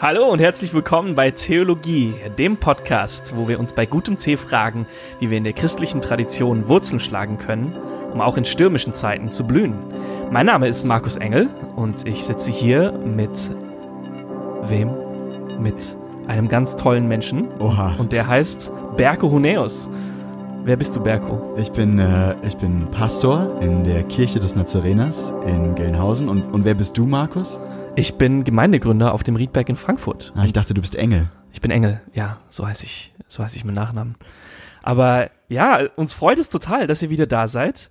Hallo und herzlich willkommen bei Theologie, dem Podcast, wo wir uns bei gutem Tee fragen, wie wir in der christlichen Tradition Wurzeln schlagen können, um auch in stürmischen Zeiten zu blühen. Mein Name ist Markus Engel und ich sitze hier mit wem? Mit einem ganz tollen Menschen. Oha. Und der heißt Berko Huneus. Wer bist du, Berko? Ich bin, äh, ich bin Pastor in der Kirche des Nazareners in Gelnhausen. Und, und wer bist du, Markus? Ich bin Gemeindegründer auf dem Riedberg in Frankfurt. Ah, ich dachte, du bist Engel. Ich bin Engel, ja, so heiße ich, so heiße ich mit Nachnamen. Aber ja, uns freut es total, dass ihr wieder da seid.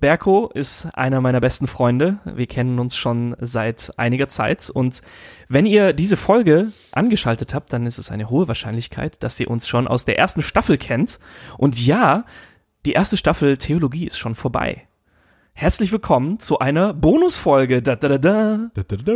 Berko ist einer meiner besten Freunde. Wir kennen uns schon seit einiger Zeit. Und wenn ihr diese Folge angeschaltet habt, dann ist es eine hohe Wahrscheinlichkeit, dass ihr uns schon aus der ersten Staffel kennt. Und ja, die erste Staffel Theologie ist schon vorbei. Herzlich willkommen zu einer Bonusfolge. Da, da, da, da. Da, da, da.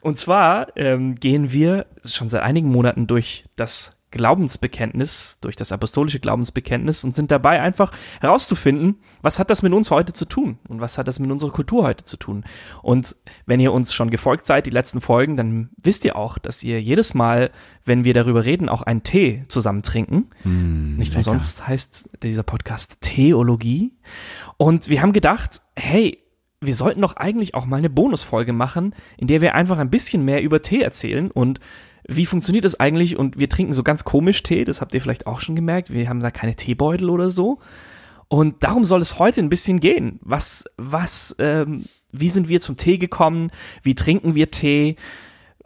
Und zwar ähm, gehen wir schon seit einigen Monaten durch das Glaubensbekenntnis, durch das apostolische Glaubensbekenntnis und sind dabei einfach herauszufinden, was hat das mit uns heute zu tun und was hat das mit unserer Kultur heute zu tun. Und wenn ihr uns schon gefolgt seid, die letzten Folgen, dann wisst ihr auch, dass ihr jedes Mal, wenn wir darüber reden, auch einen Tee zusammen trinken. Mm, Nicht lecker. umsonst heißt dieser Podcast Theologie. Und wir haben gedacht, hey, wir sollten doch eigentlich auch mal eine Bonusfolge machen, in der wir einfach ein bisschen mehr über Tee erzählen und wie funktioniert das eigentlich? Und wir trinken so ganz komisch Tee, das habt ihr vielleicht auch schon gemerkt. Wir haben da keine Teebeutel oder so. Und darum soll es heute ein bisschen gehen. Was, was, ähm, wie sind wir zum Tee gekommen? Wie trinken wir Tee?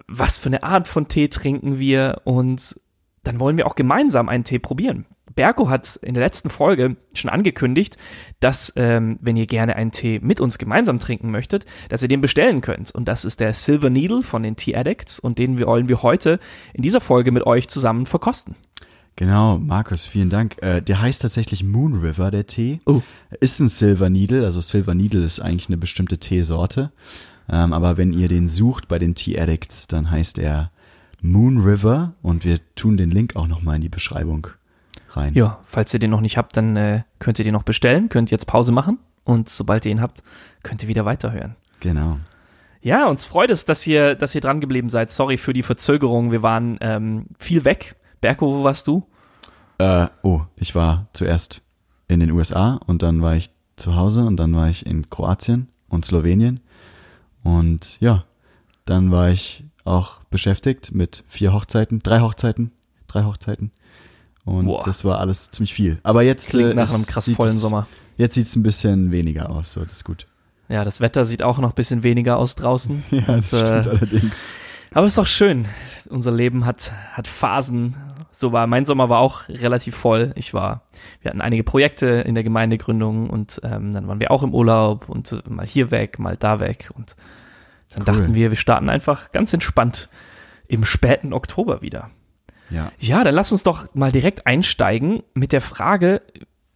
Was für eine Art von Tee trinken wir? Und dann wollen wir auch gemeinsam einen Tee probieren. Berko hat in der letzten Folge schon angekündigt, dass, ähm, wenn ihr gerne einen Tee mit uns gemeinsam trinken möchtet, dass ihr den bestellen könnt. Und das ist der Silver Needle von den Tea Addicts und den wollen wir heute in dieser Folge mit euch zusammen verkosten. Genau, Markus, vielen Dank. Äh, der heißt tatsächlich Moon River, der Tee. Oh. Ist ein Silver Needle, also Silver Needle ist eigentlich eine bestimmte Teesorte. Ähm, aber wenn ihr den sucht bei den Tea Addicts, dann heißt er Moon River und wir tun den Link auch nochmal in die Beschreibung rein. Ja, falls ihr den noch nicht habt, dann äh, könnt ihr den noch bestellen, könnt jetzt Pause machen und sobald ihr ihn habt, könnt ihr wieder weiterhören. Genau. Ja, uns freut es, dass ihr, dass ihr dran geblieben seid. Sorry für die Verzögerung. Wir waren ähm, viel weg. Berko, wo warst du? Äh, oh, ich war zuerst in den USA und dann war ich zu Hause und dann war ich in Kroatien und Slowenien. Und ja, dann war ich auch beschäftigt mit vier Hochzeiten, drei Hochzeiten, drei Hochzeiten. Und Boah. das war alles ziemlich viel. Aber jetzt Klingt äh, nach es einem krass vollen Sommer. Jetzt sieht's ein bisschen weniger aus, so das ist gut. Ja, das Wetter sieht auch noch ein bisschen weniger aus draußen. Ja, das Und, stimmt äh, allerdings. Aber ist doch schön. Unser Leben hat, hat Phasen. So war, mein Sommer war auch relativ voll. Ich war, wir hatten einige Projekte in der Gemeindegründung und ähm, dann waren wir auch im Urlaub und äh, mal hier weg, mal da weg. Und dann Cool. dachten wir, wir starten einfach ganz entspannt im späten Oktober wieder. Ja. Ja, dann lass uns doch mal direkt einsteigen mit der Frage,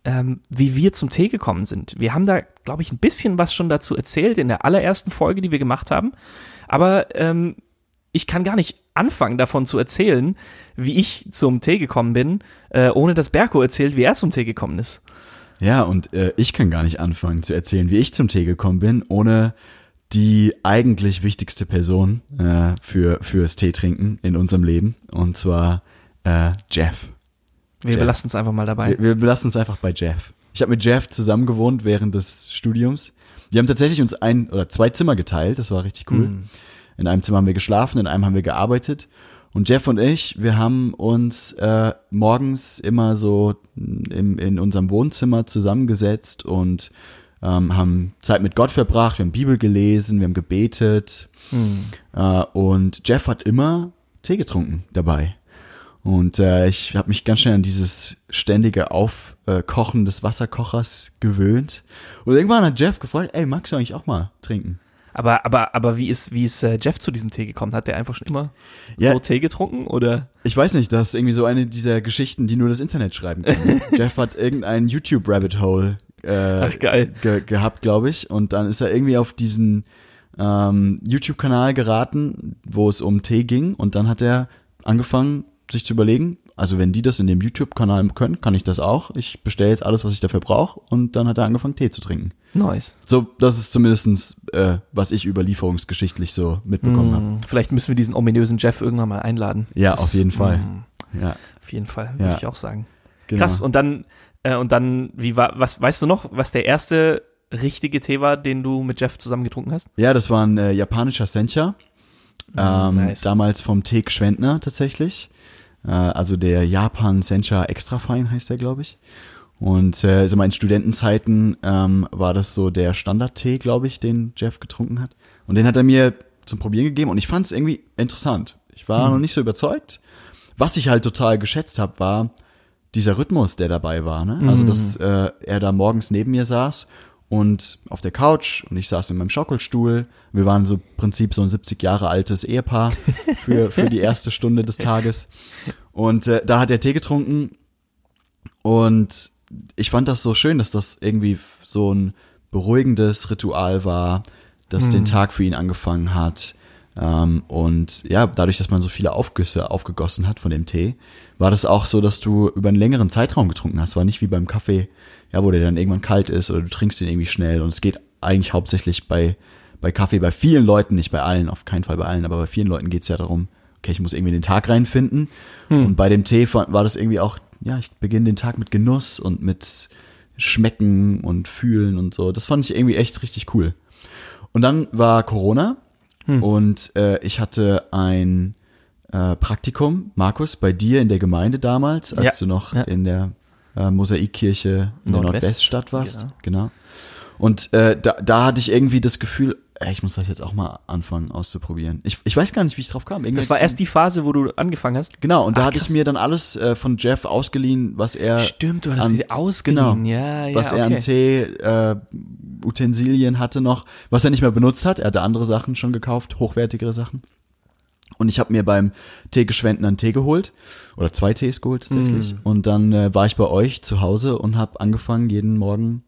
ähm, wie wir zum Tee gekommen sind. Wir haben da, glaube ich, ein bisschen was schon dazu erzählt in der allerersten Folge, die wir gemacht haben. Aber ähm, ich kann gar nicht anfangen davon zu erzählen, wie ich zum Tee gekommen bin, äh, ohne dass Berko erzählt, wie er zum Tee gekommen ist. Ja, und äh, ich kann gar nicht anfangen zu erzählen, wie ich zum Tee gekommen bin, ohne die eigentlich wichtigste Person äh, für fürs Tee trinken in unserem Leben, und zwar äh, Jeff. Wir Jeff. belassen es einfach mal dabei. Wir, wir belassen es einfach bei Jeff. Ich habe mit Jeff zusammen gewohnt während des Studiums. Wir haben tatsächlich uns ein oder zwei Zimmer geteilt, das war richtig cool. Mhm. In einem Zimmer haben wir geschlafen, in einem haben wir gearbeitet. Und Jeff und ich, wir haben uns äh, morgens immer so im, in unserem Wohnzimmer zusammengesetzt und ähm, haben Zeit mit Gott verbracht, wir haben Bibel gelesen, wir haben gebetet. Hm. Äh, und Jeff hat immer Tee getrunken dabei. Und äh, ich habe mich ganz schnell an dieses ständige Aufkochen des Wasserkochers gewöhnt. Und irgendwann hat Jeff gefragt, ey, magst du eigentlich auch mal trinken? Aber, aber, aber wie ist, wie ist äh, Jeff zu diesem Tee gekommen? Hat der einfach schon immer Ja. so Tee getrunken oder? Ich weiß nicht, das ist irgendwie so eine dieser Geschichten, die nur das Internet schreiben kann. Jeff hat irgendein YouTube-Rabbit-Hole äh, Ach, geil. ge gehabt, glaube ich. Und dann ist er irgendwie auf diesen ähm, YouTube-Kanal geraten, wo es um Tee ging. Und dann hat er angefangen, sich zu überlegen, also wenn die das in dem YouTube-Kanal können, kann ich das auch. Ich bestelle jetzt alles, was ich dafür brauche und dann hat er angefangen, Tee zu trinken. Nice. So, das ist zumindestens äh, was ich überlieferungsgeschichtlich so mitbekommen habe. Hm, Vielleicht müssen wir diesen ominösen Jeff irgendwann mal einladen. Ja, Das- auf jeden Fall. hm, Ja, Auf jeden Fall, würde Ja. ich auch sagen. genau. Krass. Und dann, äh, und dann, wie war, was, weißt du noch, was der erste richtige Tee war, den du mit Jeff zusammen getrunken hast? Ja, das war ein äh, japanischer Sencha. Ähm, Mm, nice. Damals vom Teek Schwendner tatsächlich. Äh, also der Japan Sencha Extra Fine heißt der, glaube ich. Und äh, also in Studentenzeiten ähm, war das so der Standardtee, glaube ich, den Jeff getrunken hat. Und den hat er mir zum Probieren gegeben und ich fand es irgendwie interessant. Ich war Hm. noch nicht so überzeugt. Was ich halt total geschätzt habe, war dieser Rhythmus, der dabei war. Ne? Also, Mhm. dass äh, er da morgens neben mir saß und auf der Couch und ich saß in meinem Schaukelstuhl. Wir waren so im Prinzip so ein 70 Jahre altes Ehepaar für, für die erste Stunde des Tages. Und äh, da hat er Tee getrunken und ich fand das so schön, dass das irgendwie so ein beruhigendes Ritual war, das den Tag für ihn angefangen hat. Ähm, und ja, dadurch, dass man so viele Aufgüsse aufgegossen hat von dem Tee, war das auch so, dass du über einen längeren Zeitraum getrunken hast. War nicht wie beim Kaffee, ja, wo der dann irgendwann kalt ist oder du trinkst den irgendwie schnell. Und es geht eigentlich hauptsächlich bei, bei Kaffee, bei vielen Leuten, nicht bei allen, auf keinen Fall bei allen, aber bei vielen Leuten geht's ja darum, okay, ich muss irgendwie den Tag reinfinden. Und bei dem Tee war das irgendwie auch, ja, ich beginne den Tag mit Genuss und mit Schmecken und Fühlen und so. Das fand ich irgendwie echt richtig cool. Und dann war Corona und äh, ich hatte ein äh, Praktikum, Markus, bei dir in der Gemeinde damals, als Ja, du noch ja. in der äh, Mosaikkirche in der Nordwest, Nordweststadt warst. genau. Genau. Und äh, da, da hatte ich irgendwie das Gefühl, ich muss das jetzt auch mal anfangen auszuprobieren. Ich, ich weiß gar nicht, wie ich drauf kam. Irgendwie Das war erst die Phase, wo du angefangen hast. Genau, und da Ach, hatte ich krass. mir dann alles äh, von Jeff ausgeliehen, was er Stimmt, du an- sie ausgeliehen. Genau, ja, ja, was er okay. an Tee, äh, Utensilien hatte noch, was er nicht mehr benutzt hat. Er hatte andere Sachen schon gekauft, hochwertigere Sachen. Und ich habe mir beim Teegeschwenden einen Tee geholt oder zwei Tees geholt tatsächlich. Mm. Und dann äh, war ich bei euch zu Hause und habe angefangen, jeden Morgen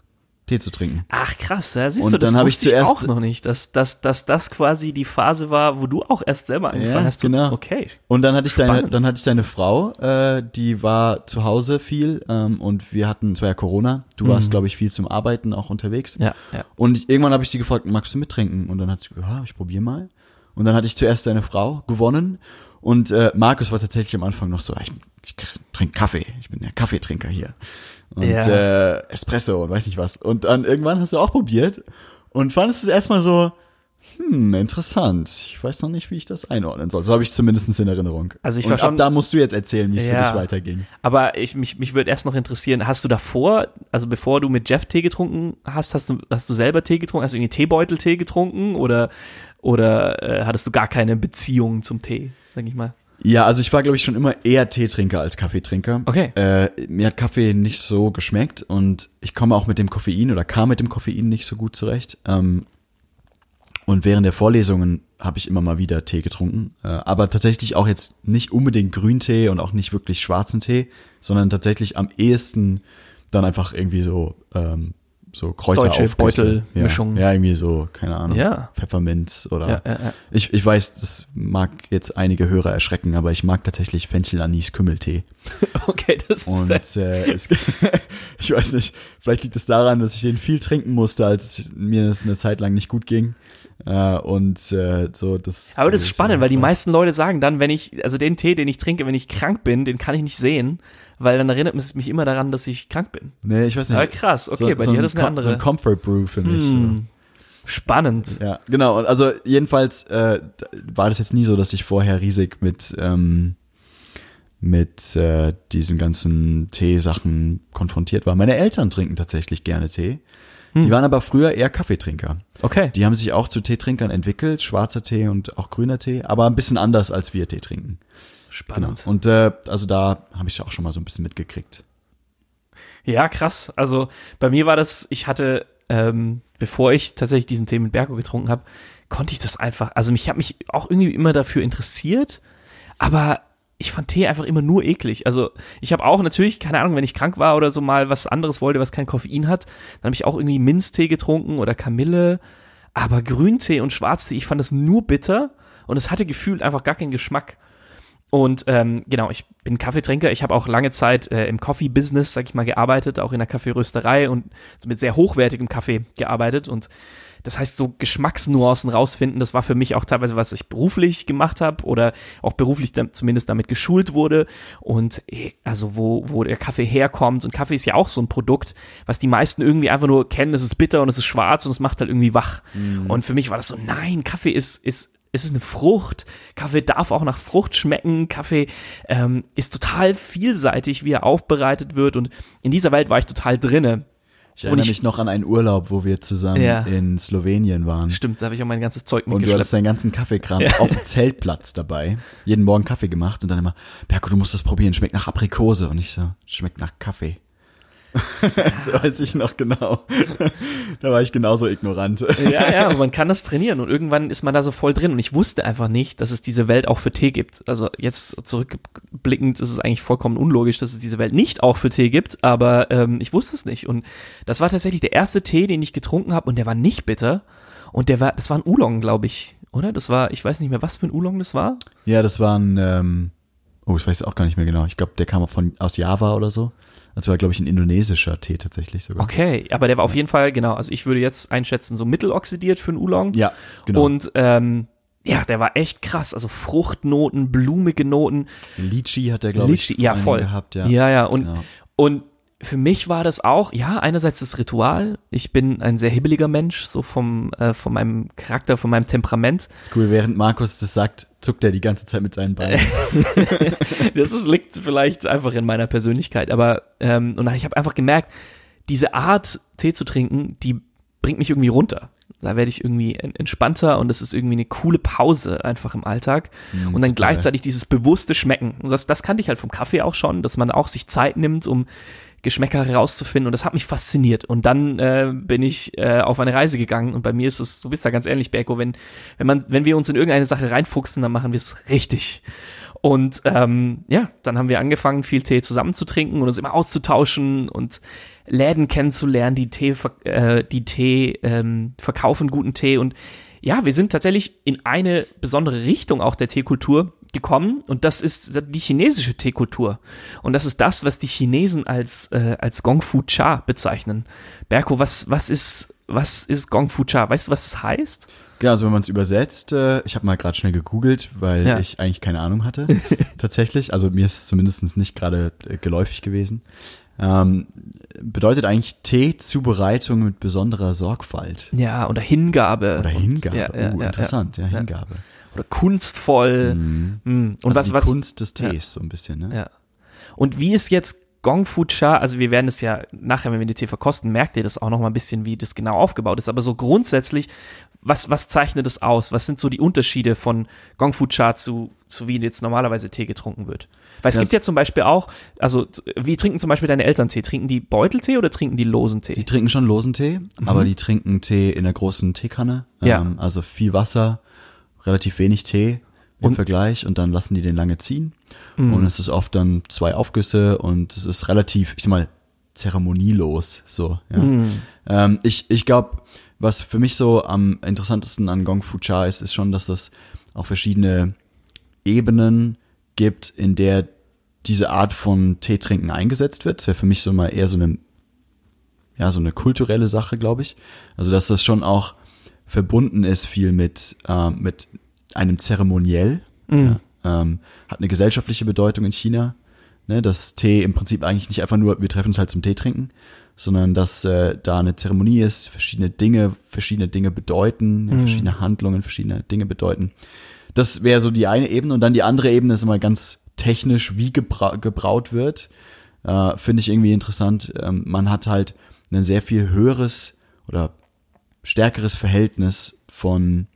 Tee zu trinken. Ach krass, ja, siehst Und du, das dann ich zuerst- auch noch nicht, dass, dass, dass das quasi die Phase war, wo du auch erst selber angefangen Ja, hast. genau. Okay. Und dann hatte ich deine, Spannend. dann hatte ich deine Frau, äh, die war zu Hause viel ähm, und wir hatten, es war ja Corona, du warst, glaube ich, viel zum Arbeiten auch unterwegs. Mhm. Ja, ja. Und ich, irgendwann habe ich sie gefragt, magst du mittrinken? Und dann hat sie gesagt, ja, ich probiere mal. Und dann hatte ich zuerst deine Frau gewonnen und äh, Markus war tatsächlich am Anfang noch so, ich, ich trinke Kaffee, ich bin der Kaffeetrinker hier. Und Ja. äh, Espresso und weiß nicht was. Und dann irgendwann hast du auch probiert und fandest es erstmal so, hm, interessant. Ich weiß noch nicht, wie ich das einordnen soll. So habe ich zumindest in Erinnerung. Also ich und war schon- ab da musst du jetzt erzählen, wie es für Ja. dich weiterging. Aber ich, mich, mich würde erst noch interessieren, hast du davor, also bevor du mit Jeff Tee getrunken hast, hast du, hast du selber Tee getrunken? Hast du irgendwie Teebeutel-Tee getrunken oder, oder äh, hattest du gar keine Beziehung zum Tee, sag ich mal? Ja, also ich war, glaube ich, schon immer eher Teetrinker als Kaffeetrinker. Okay. Äh, mir hat Kaffee nicht so geschmeckt und ich komme auch mit dem Koffein oder kam mit dem Koffein nicht so gut zurecht. Ähm, und während der Vorlesungen habe ich immer mal wieder Tee getrunken. Äh, aber tatsächlich auch jetzt nicht unbedingt Grüntee und auch nicht wirklich schwarzen Tee, sondern tatsächlich am ehesten dann einfach irgendwie so, ähm, so Kräuteraufgüsse. Beutelmischungen. Ja, ja, irgendwie so, keine Ahnung. Ja. Pfefferminz oder Ja, ja, ja. ich, ich weiß, das mag jetzt einige Hörer erschrecken, aber ich mag tatsächlich Fenchel Anis Kümmeltee. Okay, das ist Und äh, es, ich weiß nicht, vielleicht liegt es daran, dass ich den viel trinken musste, als mir das eine Zeit lang nicht gut ging. Äh, und äh, so das. Aber das ist spannend, weil die meisten Leute sagen dann, wenn ich, also den Tee, den ich trinke, wenn ich krank bin, den kann ich nicht sehen, weil dann erinnert es mich immer daran, dass ich krank bin. Nee, ich weiß nicht. Aber krass, okay, so, bei so dir das eine andere. So ein Comfort Brew für mich. Hm, So. spannend. Ja, genau. Also jedenfalls äh, war das jetzt nie so, dass ich vorher riesig mit ähm, mit äh, diesen ganzen Teesachen konfrontiert war. Meine Eltern trinken tatsächlich gerne Tee. Die waren aber früher eher Kaffeetrinker. Okay. Die haben sich auch zu Teetrinkern entwickelt, schwarzer Tee und auch grüner Tee, aber ein bisschen anders als wir Tee trinken. Genau. Spannend. Und äh, also da habe ich auch schon mal so ein bisschen mitgekriegt. Ja, krass. Also bei mir war das, ich hatte, ähm, bevor ich tatsächlich diesen Tee mit Berko getrunken habe, konnte ich das einfach, also mich habe mich auch irgendwie immer dafür interessiert, aber ich fand Tee einfach immer nur eklig. Also ich habe auch natürlich, keine Ahnung, wenn ich krank war oder so mal was anderes wollte, was kein Koffein hat, dann habe ich auch irgendwie Minztee getrunken oder Kamille, aber Grüntee und Schwarztee, ich fand das nur bitter und es hatte gefühlt einfach gar keinen Geschmack. Und ähm, genau, ich bin Kaffeetrinker. Ich habe auch lange Zeit äh, im Coffee-Business, sag ich mal, gearbeitet, auch in der Kaffeerösterei und so mit sehr hochwertigem Kaffee gearbeitet. Und das heißt, so Geschmacksnuancen rausfinden, das war für mich auch teilweise, was ich beruflich gemacht habe oder auch beruflich dann zumindest damit geschult wurde. Und eh, also wo, wo der Kaffee herkommt. Und Kaffee ist ja auch so ein Produkt, was die meisten irgendwie einfach nur kennen, es ist bitter und es ist schwarz und es macht halt irgendwie wach. Mhm. Und für mich war das so, nein, Kaffee ist, ist es ist eine Frucht. Kaffee darf auch nach Frucht schmecken. Kaffee ähm, ist total vielseitig, wie er aufbereitet wird. Und in dieser Welt war ich total drinne. Ich erinnere ich, mich noch an einen Urlaub, wo wir zusammen ja. in Slowenien waren. Stimmt, da habe ich auch mein ganzes Zeug mitgeschleppt. Und du hattest deinen ganzen Kaffeekram ja. auf dem Zeltplatz dabei. Jeden Morgen Kaffee gemacht und dann immer, Berko, du musst das probieren, schmeckt nach Aprikose. Und ich so, schmeckt nach Kaffee. das weiß ich noch genau. da war ich genauso ignorant. ja, ja, aber man kann das trainieren und irgendwann ist man da so voll drin und ich wusste einfach nicht, dass es diese Welt auch für Tee gibt. Also jetzt zurückblickend ist es eigentlich vollkommen unlogisch, dass es diese Welt nicht auch für Tee gibt, aber ähm, ich wusste es nicht und das war tatsächlich der erste Tee, den ich getrunken habe und der war nicht bitter und der war, das war ein Oolong, glaube ich, oder? Das war, ich weiß nicht mehr, was für ein Oolong das war. Ja, das war ein, ähm, oh, ich weiß auch gar nicht mehr genau. Ich glaube, der kam von aus Java oder so. Das war, glaube ich, ein indonesischer Tee tatsächlich sogar. Okay, aber der war auf jeden Fall, genau, also ich würde jetzt einschätzen, so mitteloxidiert für einen Oolong. Ja, genau. Und ähm, ja, der war echt krass. Also Fruchtnoten, blumige Noten. Litchi hat der, glaube ich, ja, voll. gehabt. Ja, ja. ja. Und, genau. und für mich war das auch, ja, einerseits das Ritual. Ich bin ein sehr hibbeliger Mensch, so vom, äh, von meinem Charakter, von meinem Temperament. Das ist cool, während Markus das sagt, zuckt er die ganze Zeit mit seinen Beinen. das ist, liegt vielleicht einfach in meiner Persönlichkeit, aber ähm, und ich habe einfach gemerkt, diese Art Tee zu trinken, die bringt mich irgendwie runter. Da werde ich irgendwie entspannter und das ist irgendwie eine coole Pause einfach im Alltag. Mhm, und dann total. gleichzeitig dieses bewusste Schmecken. Und das, das kannte ich halt vom Kaffee auch schon, dass man auch sich Zeit nimmt, um Geschmäcker herauszufinden und das hat mich fasziniert. Und dann äh, bin ich äh, auf eine Reise gegangen und bei mir ist es, du bist da ganz ehrlich, Berko, wenn, wenn man, wenn wir uns in irgendeine Sache reinfuchsen, dann machen wir es richtig. Und ähm, ja, dann haben wir angefangen, viel Tee zusammen zu trinken und uns immer auszutauschen und Läden kennenzulernen, die Tee, äh, die Tee ähm, verkaufen guten Tee und ja, wir sind tatsächlich in eine besondere Richtung auch der Teekultur gekommen und das ist die chinesische Teekultur. Und das ist das, was die Chinesen als, äh, als Gong Fu Cha bezeichnen. Berko, was, was ist, was ist Gong Fu Cha? Weißt du, was das heißt? Genau, also wenn man es übersetzt, äh, ich habe mal gerade schnell gegoogelt, weil ja. ich eigentlich keine Ahnung hatte, tatsächlich. Also mir ist zumindest nicht gerade äh, geläufig gewesen. Ähm, bedeutet eigentlich Teezubereitung mit besonderer Sorgfalt. Ja, oder Hingabe. Oder Hingabe. Ja, ja, oh, interessant, ja, Hingabe oder kunstvoll. Mhm. Mhm. Und also was, was Kunst des Tees ja. so ein bisschen, ne? Ja. Und wie ist jetzt Gong Fu Cha, also wir werden es ja nachher, wenn wir den Tee verkosten, merkt ihr das auch noch mal ein bisschen, wie das genau aufgebaut ist. Aber so grundsätzlich, was, was zeichnet es aus? Was sind so die Unterschiede von Gong Fu Cha zu, zu wie jetzt normalerweise Tee getrunken wird? Weil es ja, gibt ja zum Beispiel auch, also wie trinken zum Beispiel deine Eltern Tee? Trinken die Beuteltee oder trinken die losen Tee? Die trinken schon losen Tee, mhm. aber die trinken Tee in einer großen Teekanne. Ja. Ähm, also viel Wasser, relativ wenig Tee im und, Vergleich und dann lassen die den lange ziehen. Mm. Und es ist oft dann zwei Aufgüsse und es ist relativ, ich sag mal, zeremonielos so. Ja. Mm. Ähm, ich ich glaube, was für mich so am interessantesten an Gong Fu Cha ist, ist schon, dass das auch verschiedene Ebenen gibt, in der diese Art von Teetrinken eingesetzt wird. Das wäre für mich so mal eher so eine, ja, so eine kulturelle Sache, glaube ich. Also, dass das schon auch verbunden ist viel mit, äh, mit einem Zeremoniell. Mhm. Ja, ähm, hat eine gesellschaftliche Bedeutung in China. Ne, dass Tee im Prinzip eigentlich nicht einfach nur, wir treffen uns halt zum Tee trinken, sondern dass äh, da eine Zeremonie ist, verschiedene Dinge, verschiedene Dinge bedeuten, mhm. verschiedene Handlungen, verschiedene Dinge bedeuten. Das wäre so die eine Ebene und dann die andere Ebene ist immer ganz technisch, wie gebra gebraut wird. Äh, Finde ich irgendwie interessant. Ähm, man hat halt ein sehr viel höheres oder stärkeres Verhältnis von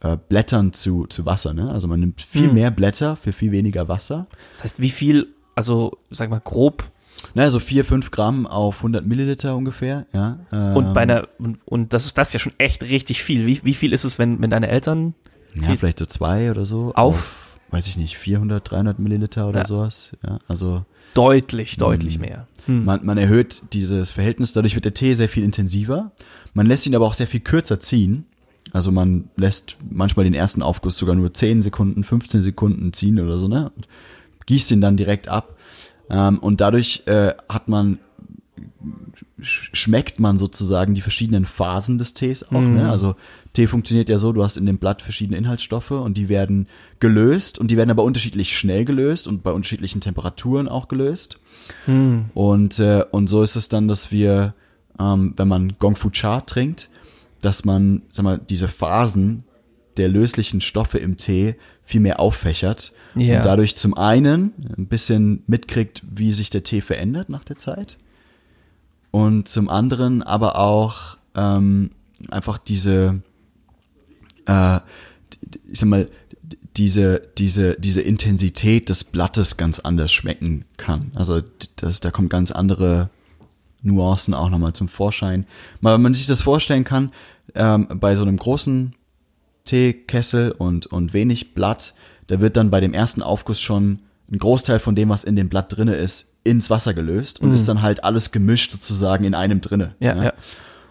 äh, Blättern zu, zu Wasser. Ne? Also man nimmt viel hm. mehr Blätter für viel weniger Wasser. Das heißt, wie viel, also sag mal grob naja, so vier, fünf Gramm auf 100 Milliliter ungefähr, ja. Ähm, und bei einer, und, und, das ist das ist ja schon echt richtig viel. Wie, wie viel ist es, wenn, wenn deine Eltern? Ja, vielleicht so zwei oder so. Auf? auf weiß ich nicht, 400, 300 Milliliter oder ja. sowas, ja. Also. Deutlich, deutlich mh, mehr. Hm. Man, man erhöht dieses Verhältnis, dadurch wird der Tee sehr viel intensiver. Man lässt ihn aber auch sehr viel kürzer ziehen. Also man lässt manchmal den ersten Aufguss sogar nur 10 Sekunden, 15 Sekunden ziehen oder so, ne? Und gießt ihn dann direkt ab. Ähm, und dadurch äh, hat man schmeckt man sozusagen die verschiedenen Phasen des Tees auch. Mhm. Ne? Also Tee funktioniert ja so, du hast in dem Blatt verschiedene Inhaltsstoffe und die werden gelöst und die werden aber unterschiedlich schnell gelöst und bei unterschiedlichen Temperaturen auch gelöst. Mhm. Und, äh, und so ist es dann, dass wir, ähm, wenn man Gong Fu Cha trinkt, dass man, sag mal, diese Phasen der löslichen Stoffe im Tee viel mehr auffächert Ja. und dadurch zum einen ein bisschen mitkriegt, wie sich der Tee verändert nach der Zeit und zum anderen aber auch ähm, einfach diese, äh, ich sag mal, diese, diese, diese Intensität des Blattes ganz anders schmecken kann. Also das, da kommt ganz andere Nuancen auch nochmal zum Vorschein. Mal, wenn man sich das vorstellen kann, ähm, bei so einem großen Teekessel und, und wenig Blatt, da wird dann bei dem ersten Aufguss schon ein Großteil von dem, was in dem Blatt drinne ist, ins Wasser gelöst und ist dann halt alles gemischt sozusagen in einem drinne. Ja, ja.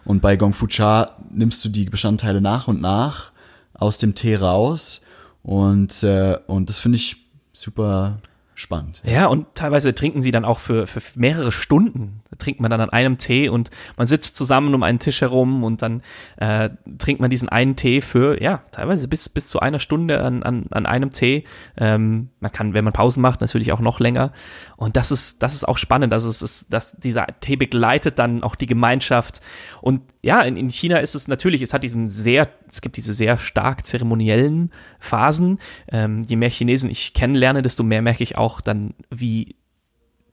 Und bei Gong Fu Cha nimmst du die Bestandteile nach und nach aus dem Tee raus und, äh, und das finde ich super spannend. Ja, und teilweise trinken sie dann auch für, für mehrere Stunden. Da trinkt man dann an einem Tee und man sitzt zusammen um einen Tisch herum und dann äh, trinkt man diesen einen Tee für, ja, teilweise bis, bis zu einer Stunde an, an, an einem Tee. Ähm, man kann, wenn man Pausen macht, natürlich auch noch länger. Und das ist, das ist auch spannend. Also es ist, dass dieser Tee begleitet dann auch die Gemeinschaft. Und ja, in, in China ist es natürlich, es hat diesen sehr, es gibt diese sehr stark zeremoniellen Phasen. Ähm, je mehr Chinesen ich kennenlerne, desto mehr merke ich auch dann, wie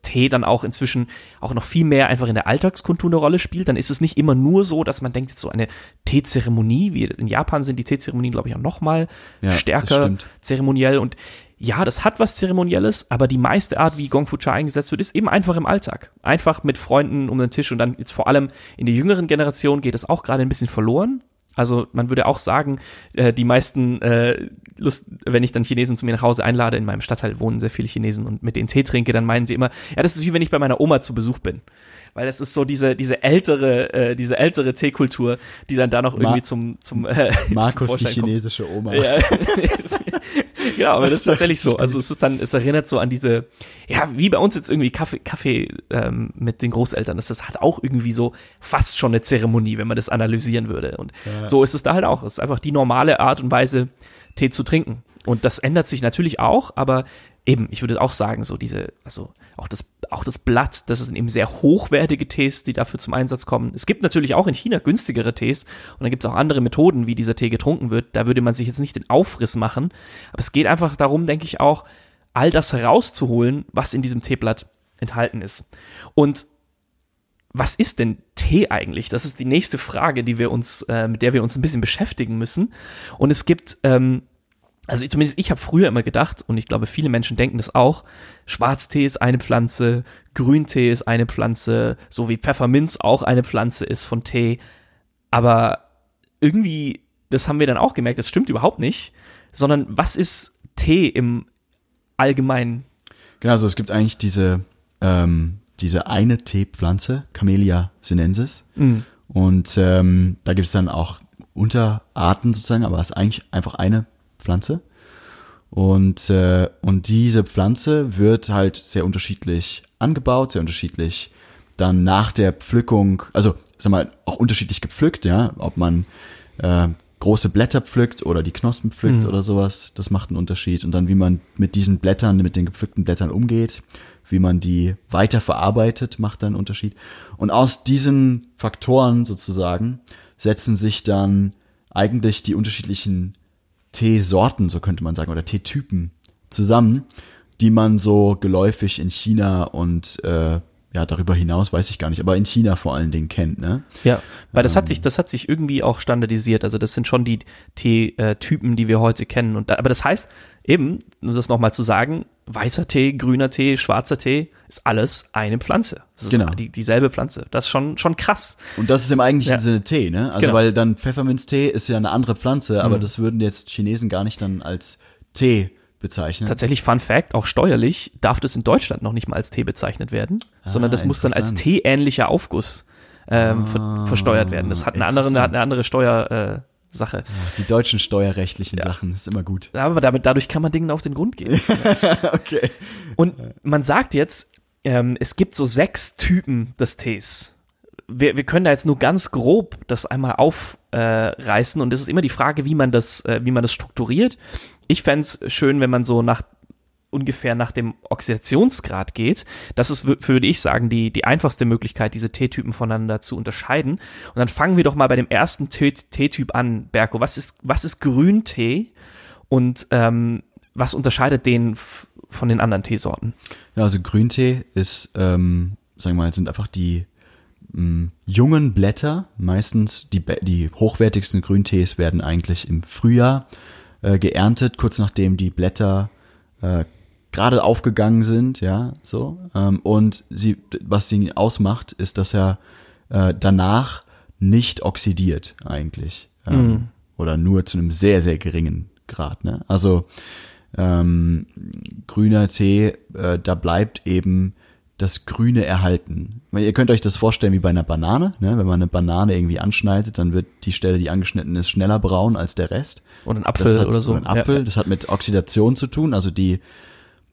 Tee dann auch inzwischen auch noch viel mehr einfach in der Alltagskultur eine Rolle spielt, dann ist es nicht immer nur so, dass man denkt, jetzt so eine Teezeremonie, wie in Japan sind die Teezeremonien, glaube ich, auch noch mal Ja, stärker zeremoniell. Und ja, das hat was Zeremonielles, aber die meiste Art, wie Gong Fu Cha eingesetzt wird, ist eben einfach im Alltag. Einfach mit Freunden um den Tisch und dann jetzt vor allem in der jüngeren Generation geht es auch gerade ein bisschen verloren. Also man würde auch sagen, äh, die meisten, äh, Lust, wenn ich dann Chinesen zu mir nach Hause einlade, in meinem Stadtteil wohnen sehr viele Chinesen und mit denen Tee trinke, dann meinen sie immer, ja, das ist wie wenn ich bei meiner Oma zu Besuch bin. Weil das ist so diese, diese ältere, äh, diese ältere Teekultur, die dann da noch irgendwie zum, zum, äh, Markus, zum die chinesische Oma. Ja, ja, aber das ist tatsächlich so. Also es ist dann, es erinnert so an diese, ja, wie bei uns jetzt irgendwie Kaffee, Kaffee ähm, mit den Großeltern. Das, das hat auch irgendwie so fast schon eine Zeremonie, wenn man das analysieren würde. Und so ist es da halt auch. Es ist einfach die normale Art und Weise, Tee zu trinken. Und das ändert sich natürlich auch, aber eben, ich würde auch sagen, so diese, also auch das, auch das Blatt, das sind eben sehr hochwertige Tees, die dafür zum Einsatz kommen. Es gibt natürlich auch in China günstigere Tees und dann gibt es auch andere Methoden, wie dieser Tee getrunken wird. Da würde man sich jetzt nicht den Aufriss machen, aber es geht einfach darum, denke ich auch, all das herauszuholen, was in diesem Teeblatt enthalten ist. Und was ist denn Tee eigentlich? Das ist die nächste Frage, die wir uns, äh, mit der wir uns ein bisschen beschäftigen müssen. Und es gibt, ähm, also zumindest ich habe früher immer gedacht, und ich glaube, viele Menschen denken das auch, Schwarztee ist eine Pflanze, Grüntee ist eine Pflanze, so wie Pfefferminz auch eine Pflanze ist von Tee. Aber irgendwie, das haben wir dann auch gemerkt, das stimmt überhaupt nicht, sondern was ist Tee im Allgemeinen? Genau, also es gibt eigentlich diese, ähm, diese eine Teepflanze, Camellia sinensis. Und ähm, da gibt es dann auch Unterarten sozusagen, aber es ist eigentlich einfach eine Pflanze. Und, äh, und diese Pflanze wird halt sehr unterschiedlich angebaut, sehr unterschiedlich dann nach der Pflückung, also sag mal, auch unterschiedlich gepflückt, ja, ob man äh, große Blätter pflückt oder die Knospen pflückt oder sowas, das macht einen Unterschied. Und dann, wie man mit diesen Blättern, mit den gepflückten Blättern umgeht, wie man die weiterverarbeitet, macht dann einen Unterschied. Und aus diesen Faktoren sozusagen setzen sich dann eigentlich die unterschiedlichen Teesorten, so könnte man sagen, oder Teetypen zusammen, die man so geläufig in China und äh, ja, darüber hinaus weiß ich gar nicht, aber in China vor allen Dingen kennt, ne? Ja, weil das hat sich, das hat sich irgendwie auch standardisiert. Also das sind schon die Tee-Typen, die wir heute kennen. Und aber das heißt eben, um das nochmal zu sagen, weißer Tee, grüner Tee, schwarzer Tee ist alles eine Pflanze. Das ist Genau. die, dieselbe Pflanze. Das ist schon, schon krass. Und das ist im eigentlichen Ja. Sinne Tee, ne? Also Genau. weil dann Pfefferminztee ist ja eine andere Pflanze, aber das würden jetzt Chinesen gar nicht dann als Tee bezeichnen. Tatsächlich, Fun Fact, auch steuerlich darf das in Deutschland noch nicht mal als Tee bezeichnet werden, sondern das muss dann als teeähnlicher Aufguss ähm, ver versteuert werden. Das hat eine andere, hat eine andere Steuer, äh, Sache. Die deutschen steuerrechtlichen Sachen ist immer gut. Aber damit, dadurch kann man Dingen auf den Grund gehen. okay. Und man sagt jetzt, ähm, es gibt so sechs Typen des Tees. Wir, wir können da jetzt nur ganz grob das einmal aufreißen und es ist immer die Frage, wie man das, äh, wie man das strukturiert. Ich fänd's schön, wenn man so nach ungefähr nach dem Oxidationsgrad geht. Das ist, wür- würde ich sagen, die, die einfachste Möglichkeit, diese Teetypen voneinander zu unterscheiden. Und dann fangen wir doch mal bei dem ersten Teetyp an, Berko. Was ist, was ist Grüntee und ähm, was unterscheidet den von den anderen Teesorten? Ja, also Grüntee ist, ähm, sagen wir mal, sind einfach die mh, jungen Blätter. Meistens die, die hochwertigsten Grüntees werden eigentlich im Frühjahr äh, geerntet, kurz nachdem die Blätter äh, gerade aufgegangen sind, ja, so. Ähm, und sie, was ihn ausmacht, ist, dass er äh, danach nicht oxidiert eigentlich. Ähm, Oder nur zu einem sehr, sehr geringen Grad. Ne? Also ähm, grüner Tee, äh, da bleibt eben das Grüne erhalten. Ihr könnt euch das vorstellen wie bei einer Banane. Ne? Wenn man eine Banane irgendwie anschneidet, dann wird die Stelle, die angeschnitten ist, schneller braun als der Rest. Oder ein Apfel Das hat, oder so. Oder ein Apfel. Ja. Das hat mit Oxidation zu tun. Also die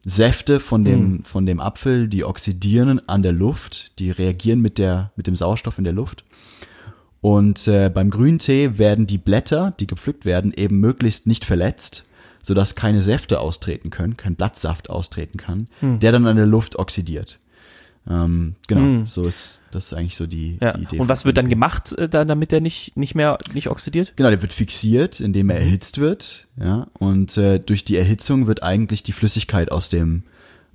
Säfte von dem, von dem Apfel, die oxidieren an der Luft, die reagieren mit der, mit dem Sauerstoff in der Luft. Und äh, beim Grüntee werden die Blätter, die gepflückt werden, eben möglichst nicht verletzt, sodass keine Säfte austreten können, kein Blattsaft austreten kann, Hm. der dann an der Luft oxidiert. Ähm, genau, so ist das ist eigentlich so die, Ja. die Idee. Und was wird dann gemacht, äh, da, damit der nicht, nicht mehr nicht oxidiert? Genau, der wird fixiert, indem er erhitzt wird, ja, und äh, durch die Erhitzung wird eigentlich die Flüssigkeit aus dem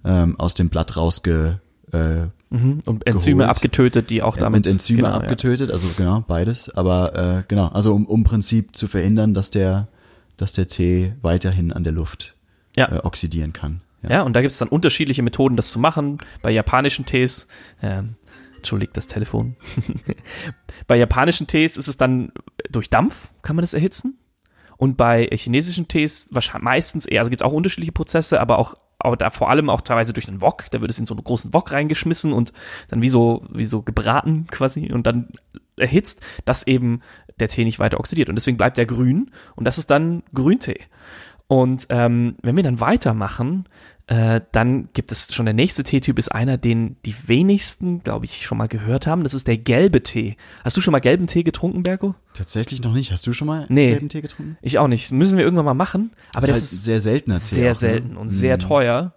ähm, aus dem Blatt rausge äh, Mhm. Und Enzyme Geholt. abgetötet, die auch damit. und Enzyme genau, ja. abgetötet, also genau beides, aber äh, genau, also um, um Prinzip zu verhindern, dass der dass der Tee weiterhin an der Luft Ja. äh, oxidieren kann. Ja, und da gibt es dann unterschiedliche Methoden, das zu machen. Bei japanischen Tees, ähm, entschuldigt das Telefon. bei japanischen Tees ist es dann durch Dampf, kann man das erhitzen. Und bei chinesischen Tees wahrscheinlich meistens eher, also gibt es auch unterschiedliche Prozesse, aber auch aber da vor allem auch teilweise durch einen Wok, da wird es in so einen großen Wok reingeschmissen und dann wie so, wie so gebraten quasi und dann erhitzt, dass eben der Tee nicht weiter oxidiert. Und deswegen bleibt er grün und das ist dann Grüntee. Und ähm, wenn wir dann weitermachen, äh, dann gibt es schon der nächste Teetyp ist einer, den die wenigsten, glaube ich, schon mal gehört haben. Das ist der gelbe Tee. Hast du schon mal gelben Tee getrunken, Berko? Tatsächlich noch nicht. Hast du schon mal Nee. gelben Tee getrunken? Ich auch nicht. Das müssen wir irgendwann mal machen. Aber das das, ist halt sehr seltener Tee. sehr auch, ne? selten und sehr teuer.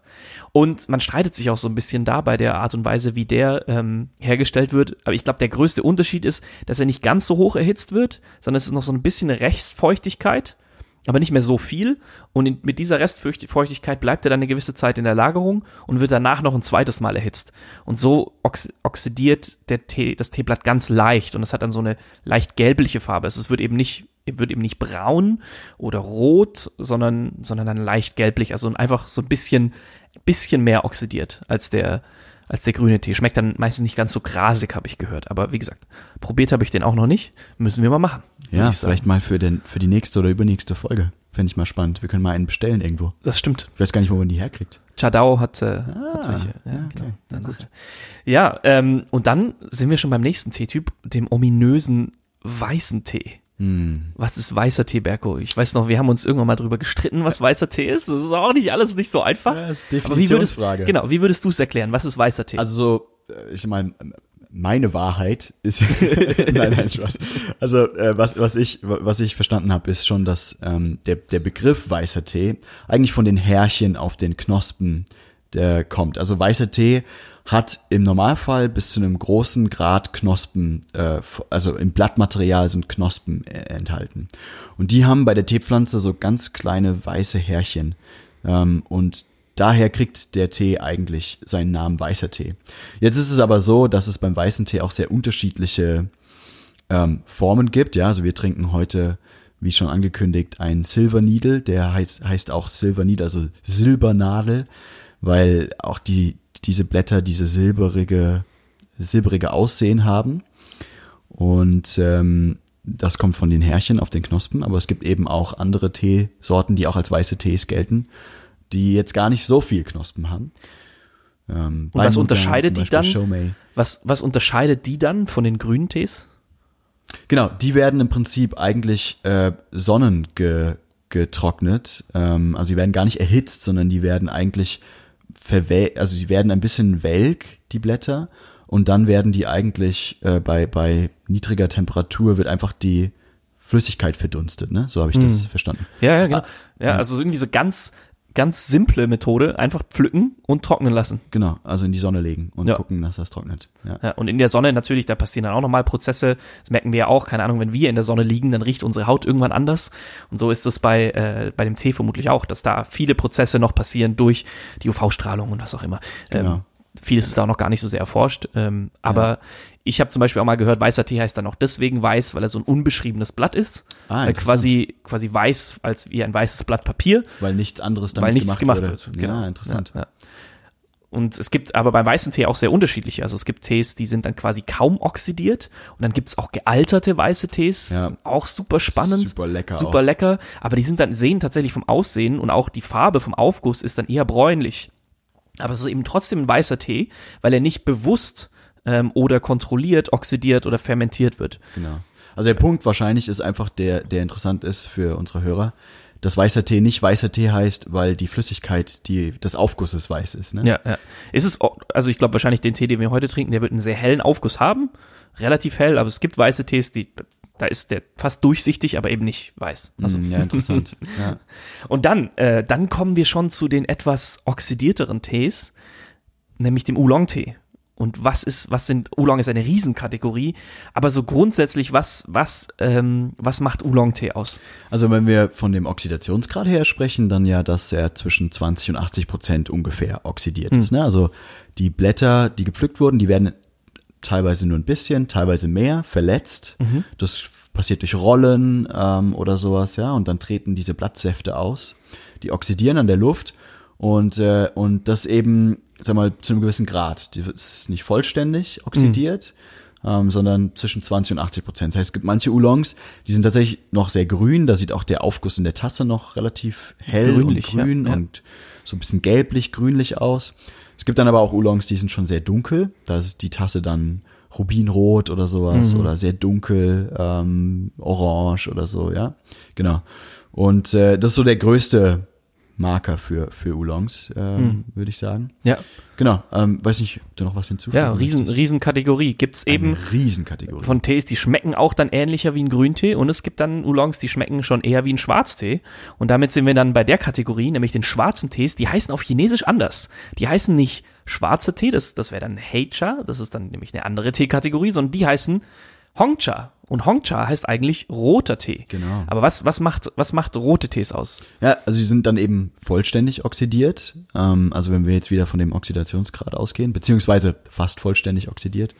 Und man streitet sich auch so ein bisschen da bei der Art und Weise, wie der ähm, hergestellt wird. Aber ich glaube, der größte Unterschied ist, dass er nicht ganz so hoch erhitzt wird, sondern es ist noch so ein bisschen Restfeuchtigkeit, aber nicht mehr so viel. Und in, mit dieser Restfeuchtigkeit bleibt er dann eine gewisse Zeit in der Lagerung und wird danach noch ein zweites Mal erhitzt. Und so ox oxidiert der Tee, das Teeblatt ganz leicht und es hat dann so eine leicht gelbliche Farbe. Es wird eben nicht wird eben nicht braun oder rot, sondern, sondern dann leicht gelblich, also einfach so ein bisschen, bisschen mehr oxidiert als der, als der grüne Tee. Schmeckt dann meistens nicht ganz so grasig, habe ich gehört. Aber wie gesagt, probiert habe ich den auch noch nicht. Müssen wir mal machen. Ja, vielleicht mal für, den, für die nächste oder übernächste Folge. Fände ich mal spannend. Wir können mal einen bestellen irgendwo. Das stimmt. Ich weiß gar nicht, wo man die herkriegt. Chadao hat, äh, hat welche. Ja, ja, okay. genau. Danach. Ja, ähm, und dann sind wir schon beim nächsten Teetyp, dem ominösen weißen Tee. Hm. Was ist weißer Tee, Berko? Ich weiß noch, wir haben uns irgendwann mal drüber gestritten, was weißer Tee ist. Das ist auch nicht alles nicht so einfach. Ja, das ist Aber wie würdest, Definitionsfrage. genau, wie würdest du es erklären? Was ist weißer Tee? Also so, äh, ich meine, meine Wahrheit ist, nein, nein, Spaß. Also äh, was, was ich, was ich verstanden habe, ist schon, dass ähm, der, der Begriff weißer Tee eigentlich von den Härchen auf den Knospen der kommt. Also weißer Tee hat im Normalfall bis zu einem großen Grad Knospen, äh, also im Blattmaterial sind Knospen äh, enthalten. Und die haben bei der Teepflanze so ganz kleine weiße Härchen. Ähm, und daher kriegt der Tee eigentlich seinen Namen weißer Tee. Jetzt ist es aber so, dass es beim weißen Tee auch sehr unterschiedliche ähm, Formen gibt. Ja, also wir trinken heute, wie schon angekündigt, einen Silver Needle, der heißt, heißt auch Silver Needle, also Silbernadel, weil auch die, diese Blätter diese silberige, silberige Aussehen haben. Und ähm, das kommt von den Härchen auf den Knospen, aber es gibt eben auch andere Teesorten, die auch als weiße Tees gelten, die jetzt gar nicht so viel Knospen haben. Ähm, Und was unterscheidet die dann? Was, was unterscheidet die dann von den grünen Tees? Genau, die werden im Prinzip eigentlich äh, sonnengetrocknet. Ähm, also die werden gar nicht erhitzt, sondern die werden eigentlich also die werden ein bisschen welk, die Blätter. Und dann werden die eigentlich äh, bei, bei niedriger Temperatur wird einfach die Flüssigkeit verdunstet, ne? So habe ich das verstanden. Ja, ja, genau. Ah, ja, also irgendwie so ganz, ganz simple Methode. Einfach pflücken und trocknen lassen. Genau, also in die Sonne legen und Ja. gucken, dass das trocknet. Ja. Ja, und in der Sonne natürlich, da passieren dann auch nochmal Prozesse. Das merken wir ja auch. Keine Ahnung, wenn wir in der Sonne liegen, dann riecht unsere Haut irgendwann anders. Und so ist es bei, äh, bei dem Tee vermutlich auch, dass da viele Prozesse noch passieren durch die UV-Strahlung und was auch immer. Genau. Ähm, vieles ist da auch noch gar nicht so sehr erforscht. Ähm, aber ich habe zum Beispiel auch mal gehört, weißer Tee heißt dann auch deswegen weiß, weil er so ein unbeschriebenes Blatt ist. Ah, äh, interessant. quasi, quasi weiß als wie ein weißes Blatt Papier. Weil nichts anderes damit weil nichts gemacht, wurde. wird. Genau. Ja, interessant. Ja, ja. Und es gibt aber beim weißen Tee auch sehr unterschiedliche. Also es gibt Tees, die sind dann quasi kaum oxidiert. Und dann gibt's auch gealterte weiße Tees. Ja. Auch super spannend. Super lecker Super auch. lecker. Aber die sind dann, sehen tatsächlich vom Aussehen und auch die Farbe vom Aufguss ist dann eher bräunlich. Aber es ist eben trotzdem ein weißer Tee, weil er nicht bewusst ähm, oder kontrolliert, oxidiert oder fermentiert wird. Genau. Also der Punkt wahrscheinlich ist einfach der, der interessant ist für unsere Hörer, dass weißer Tee nicht weißer Tee heißt, weil die Flüssigkeit die, des Aufgusses weiß ist. Ne? Ja, ja. Ist es, also ich glaube wahrscheinlich den Tee, den wir heute trinken, der wird einen sehr hellen Aufguss haben. Relativ hell, aber es gibt weiße Tees, die, da ist der fast durchsichtig, aber eben nicht weiß. Also, Mm, ja, interessant. ja. Und dann, äh, dann kommen wir schon zu den etwas oxidierteren Tees, nämlich dem Oolong-Tee. Und was ist, was sind, Oolong ist eine Riesenkategorie, aber so grundsätzlich, was, was, ähm, was macht Oolong-Tee aus? Also wenn wir von dem Oxidationsgrad her sprechen, dann ja, dass er zwischen 20 und 80 Prozent ungefähr oxidiert ist. Ne? Also die Blätter, die gepflückt wurden, die werden teilweise nur ein bisschen, teilweise mehr verletzt. Das passiert durch Rollen ähm, oder sowas, ja, und dann treten diese Blattsäfte aus, die oxidieren an der Luft und äh, und das eben, sag mal, zu einem gewissen Grad. Die ist nicht vollständig oxidiert, ähm, sondern zwischen 20 und 80 Prozent. Das heißt, es gibt manche Oolongs, die sind tatsächlich noch sehr grün. Da sieht auch der Aufguss in der Tasse noch relativ hell Grünlich, und grün ja, ja. und so ein bisschen gelblich, grünlich aus. Es gibt dann aber auch Oolongs, die sind schon sehr dunkel. Da ist die Tasse dann rubinrot oder sowas oder sehr dunkel, ähm, orange oder so, ja. Genau. Und äh, das ist so der größte Marker für, für Oolongs, ähm, würde ich sagen. Ja, Genau. Ähm, weiß nicht, ob du noch was hinzufügen ja, riesen? Riesenkategorie. Gibt's eben Eine Riesenkategorie. von Tees, die schmecken auch dann ähnlicher wie ein Grüntee und es gibt dann Oolongs, die schmecken schon eher wie ein Schwarztee. Und damit sind wir dann bei der Kategorie, nämlich den schwarzen Tees, die heißen auf Chinesisch anders. Die heißen nicht schwarzer Tee, das, das wäre dann Heicha, das ist dann nämlich eine andere Teekategorie, sondern die heißen Hongcha. Und Hongcha heißt eigentlich roter Tee. Genau. Aber was, was macht, was macht rote Tees aus? Ja, also sie sind dann eben vollständig oxidiert. Ähm, also wenn wir jetzt wieder von dem Oxidationsgrad ausgehen, beziehungsweise fast vollständig oxidiert.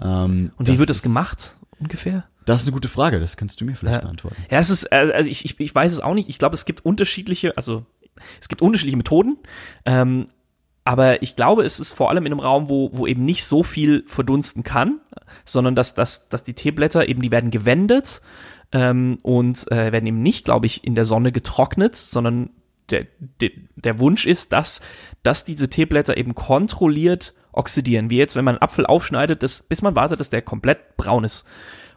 Ähm, Und wie wird das gemacht ungefähr? Das ist eine gute Frage, das kannst du mir vielleicht Ja. beantworten. Ja, es ist, äh, also ich, ich, ich weiß es auch nicht. Ich glaube, es gibt unterschiedliche, also es gibt unterschiedliche Methoden. Ähm, aber ich glaube, es ist vor allem in einem Raum, wo, wo eben nicht so viel verdunsten kann, sondern dass, dass, dass die Teeblätter eben, die werden gewendet ähm, und äh, werden eben nicht, glaube ich, in der Sonne getrocknet, sondern der, der, der Wunsch ist, dass, dass diese Teeblätter eben kontrolliert oxidieren. Wie jetzt, wenn man einen Apfel aufschneidet, das, bis man wartet, dass der komplett braun ist.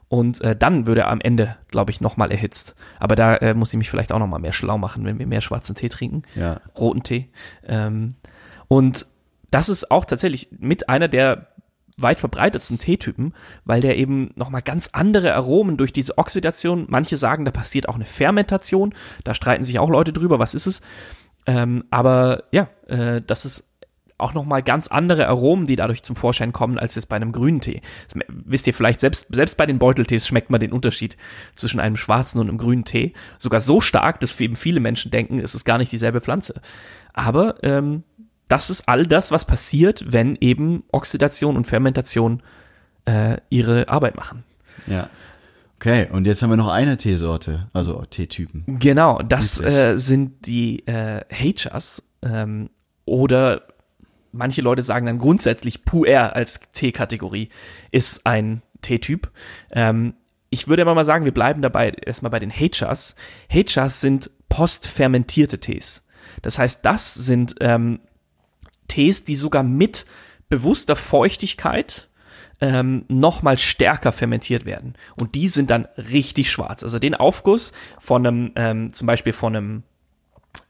Und äh, dann würde er am Ende, glaube ich, nochmal erhitzt. Aber da äh, muss ich mich vielleicht auch nochmal mehr schlau machen, wenn wir mehr schwarzen Tee trinken. Ja. Roten Tee. Ähm, und das ist auch tatsächlich mit einer der weit verbreitetsten Teetypen, weil der eben nochmal ganz andere Aromen durch diese Oxidation, manche sagen, da passiert auch eine Fermentation, da streiten sich auch Leute drüber, was ist es. Ähm, aber ja, äh, das ist auch nochmal ganz andere Aromen, die dadurch zum Vorschein kommen, als jetzt bei einem grünen Tee. Das wisst ihr vielleicht, selbst, selbst bei den Beuteltees schmeckt man den Unterschied zwischen einem schwarzen und einem grünen Tee. Sogar so stark, dass eben viele Menschen denken, es ist gar nicht dieselbe Pflanze. Aber ähm, das ist all das, was passiert, wenn eben Oxidation und Fermentation äh, ihre Arbeit machen. Ja. Okay, und jetzt haben wir noch eine Teesorte, also Teetypen. Genau, das äh, sind die äh, Hechas ähm, oder manche Leute sagen dann grundsätzlich Puer als Teekategorie ist ein Teetyp. Ähm, ich würde aber mal sagen, wir bleiben dabei erstmal bei den Hechas. Hechas sind postfermentierte Tees. Das heißt, das sind ähm, Tees, die sogar mit bewusster Feuchtigkeit ähm, noch mal stärker fermentiert werden. Und die sind dann richtig schwarz. Also den Aufguss von einem, ähm, zum Beispiel von einem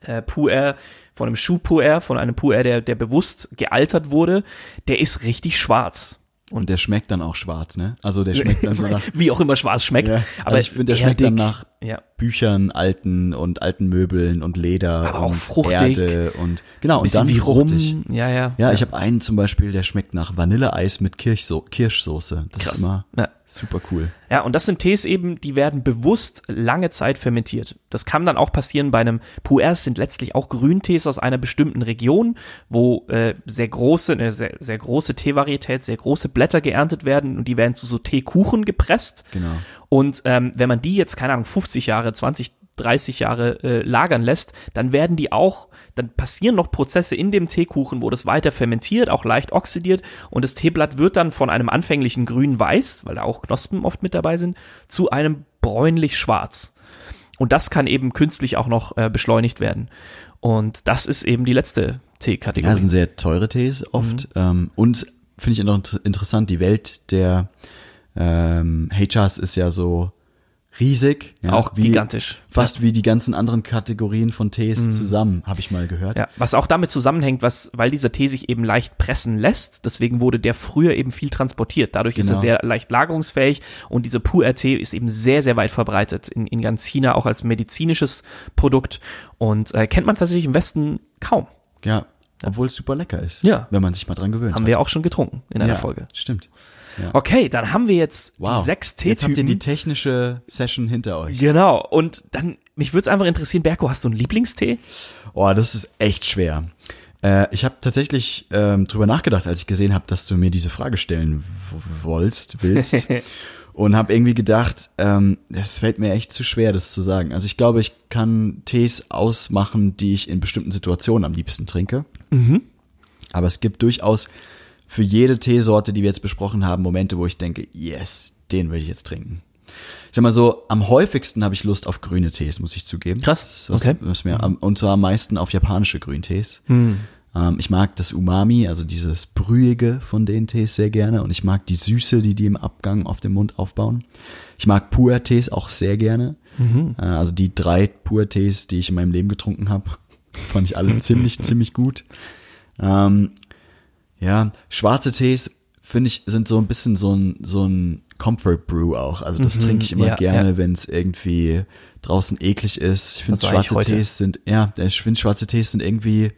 äh, Puer, von einem Schuhpuer, von einem Puer, der, der bewusst gealtert wurde, der ist richtig schwarz. Und der schmeckt dann auch schwarz, ne? Also der schmeckt dann so nach. Wie auch immer schwarz schmeckt. Ja, aber also ich finde, der schmeckt dann nach Ja. Büchern, alten und alten Möbeln und Leder Aber auch und fruchtig. Erde und genau und dann wie fruchtig. rum. Ja, ja. Ja, ich habe einen zum Beispiel, der schmeckt nach Vanilleeis mit Kirchso Kirschsoße. Das Krass. ist immer Ja. Super cool. Ja, und das sind Tees eben, die werden bewusst lange Zeit fermentiert. Das kann dann auch passieren bei einem Puers sind letztlich auch Grüntees aus einer bestimmten Region, wo äh, sehr große, eine sehr, sehr große Teevarietät, sehr große Blätter geerntet werden und die werden zu so Teekuchen gepresst. Genau. Und ähm, wenn man die jetzt, keine Ahnung, 50 Jahre, 20, 30 Jahre äh, lagern lässt, dann werden die auch, dann passieren noch Prozesse in dem Teekuchen, wo das weiter fermentiert, auch leicht oxidiert und das Teeblatt wird dann von einem anfänglichen grün-weiß, weil da auch Knospen oft mit dabei sind, zu einem bräunlich-schwarz. Und das kann eben künstlich auch noch äh, beschleunigt werden. Und das ist eben die letzte Ja, Teekategorie. das sind sehr teure Tees oft. Mhm. Ähm, und finde ich noch inter- interessant, die Welt der ähm, HRs ist ja so riesig. Ja, auch wie, gigantisch. Fast wie die ganzen anderen Kategorien von Tees zusammen, habe ich mal gehört. Mhm. Ja, was auch damit zusammenhängt, was, weil dieser Tee sich eben leicht pressen lässt, deswegen wurde der früher eben viel transportiert. Dadurch ist er Genau. sehr leicht lagerungsfähig und dieser Puer-Tee ist eben sehr, sehr weit verbreitet in, in ganz China, auch als medizinisches Produkt und äh, kennt man tatsächlich im Westen kaum. Ja, obwohl es super lecker ist. Ja. Wenn man sich mal dran gewöhnt Haben hat. wir auch schon getrunken in einer ja, Folge. Stimmt. Okay, dann haben wir jetzt Wow. die sechs Jetzt habt ihr die technische Session hinter euch. Genau, und dann, mich würde es einfach interessieren, Berko, hast du einen Lieblingstee? Oh, das ist echt schwer. Äh, ich habe tatsächlich ähm, drüber nachgedacht, als ich gesehen habe, dass du mir diese Frage stellen w- wollst, willst. und habe irgendwie gedacht, ähm, es fällt mir echt zu schwer, das zu sagen. Also ich glaube, ich kann Tees ausmachen, die ich in bestimmten Situationen am liebsten trinke. Aber es gibt durchaus für jede Teesorte, die wir jetzt besprochen haben, Momente, wo ich denke, yes, den will ich jetzt trinken. Ich sag mal so, am häufigsten habe ich Lust auf grüne Tees, muss ich zugeben. Krass, was, okay. was mir und zwar am meisten auf japanische Grüntees. Hm. Ähm, ich mag das Umami, also dieses Brühige von den Tees sehr gerne und ich mag die Süße, die die im Abgang auf dem Mund aufbauen. Ich mag Puer-Tees auch sehr gerne. Mhm. Äh, also die drei Puer-Tees, die ich in meinem Leben getrunken habe, fand ich alle ziemlich, ziemlich gut. Ähm, ja, schwarze Tees, finde ich, sind so ein bisschen so ein, so ein Comfort Brew auch. Also das Mhm, trinke ich immer ja, gerne, ja. wenn es irgendwie draußen eklig ist. Ich finde Also schwarze. Tees sind, ja, ich finde schwarze Tees sind irgendwie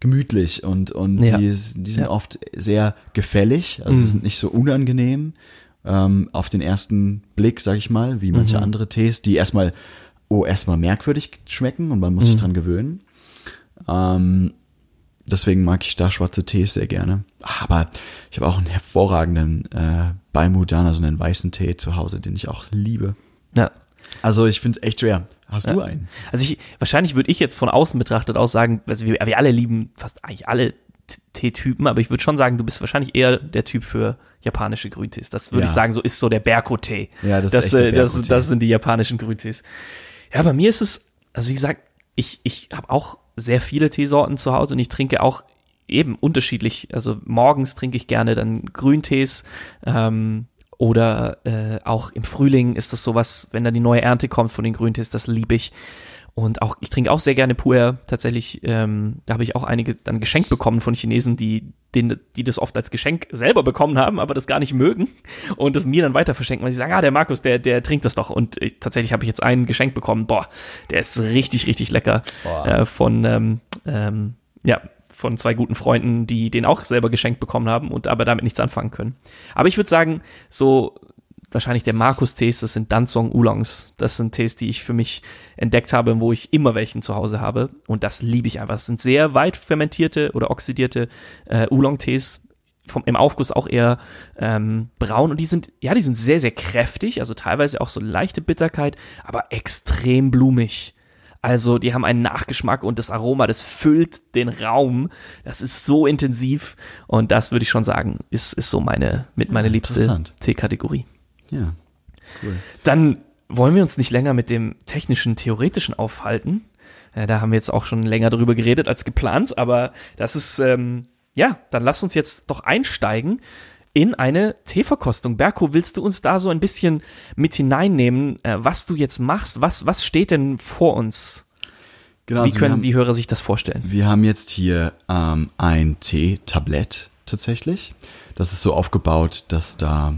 gemütlich und, und Ja. die, die sind oft sehr gefällig, also Mhm. sie sind nicht so unangenehm ähm, auf den ersten Blick, sag ich mal, wie manche Mhm. andere Tees, die erstmal, oh, erstmal merkwürdig schmecken und man muss Mhm. sich dran gewöhnen. Ähm, deswegen mag ich da schwarze Tees sehr gerne. Aber ich habe auch einen hervorragenden äh, Balmudan, also einen weißen Tee zu Hause, den ich auch liebe. Ja. Also ich finde es echt schwer. Hast du Ja. einen? Also ich, wahrscheinlich würde ich jetzt von außen betrachtet auch sagen, also wir, wir alle lieben fast eigentlich alle Teetypen, aber ich würde schon sagen, du bist wahrscheinlich eher der Typ für japanische Grüntees. Das würde Ja. ich sagen, so ist so der Berko-Tee. Ja, das ist das, echt der äh, das, das sind die japanischen Grüntees. Ja, bei mir ist es, also wie gesagt, ich, ich habe auch sehr viele Teesorten zu Hause und ich trinke auch eben unterschiedlich. Also morgens trinke ich gerne dann Grüntees ähm, oder äh, auch im Frühling ist das sowas, wenn dann die neue Ernte kommt von den Grüntees, das liebe ich. Und auch, ich trinke auch sehr gerne Puer. Tatsächlich, ähm, da habe ich auch einige dann geschenkt bekommen von Chinesen, die, den, die das oft als Geschenk selber bekommen haben, aber das gar nicht mögen und das mir dann weiter verschenken, weil sie sagen, ah, der Markus, der, der trinkt das doch. Und ich, tatsächlich habe ich jetzt einen geschenkt bekommen. Boah, der ist richtig, richtig lecker. Äh, von, ähm, ähm, ja, von zwei guten Freunden, die den auch selber geschenkt bekommen haben und aber damit nichts anfangen können. Aber ich würde sagen, so wahrscheinlich der Markus-Tees, das sind Danzong Oolongs. Das sind Tees, die ich für mich entdeckt habe, wo ich immer welchen zu Hause habe. Und das liebe ich einfach. Das sind sehr weit fermentierte oder oxidierte äh, Oolong-Tees. Vom, Im Aufguss auch eher ähm, braun und die sind, ja, die sind sehr, sehr kräftig, also teilweise auch so leichte Bitterkeit, aber extrem blumig. Also die haben einen Nachgeschmack und das Aroma, das füllt den Raum. Das ist so intensiv und das würde ich schon sagen, ist, ist so meine, mit meine liebste. Teekategorie. Ja, cool. Dann wollen wir uns nicht länger mit dem technischen, theoretischen aufhalten. Äh, da haben wir jetzt auch schon länger drüber geredet als geplant, aber das ist, ähm, ja, dann lass uns jetzt doch einsteigen in eine Teeverkostung. Berko, willst du uns da so ein bisschen mit hineinnehmen, äh, was du jetzt machst? Was, was steht denn vor uns? Genau, Wie also können haben- die Hörer sich das vorstellen? Wir haben jetzt hier ähm, ein Teetablett tatsächlich. Das ist so aufgebaut, dass da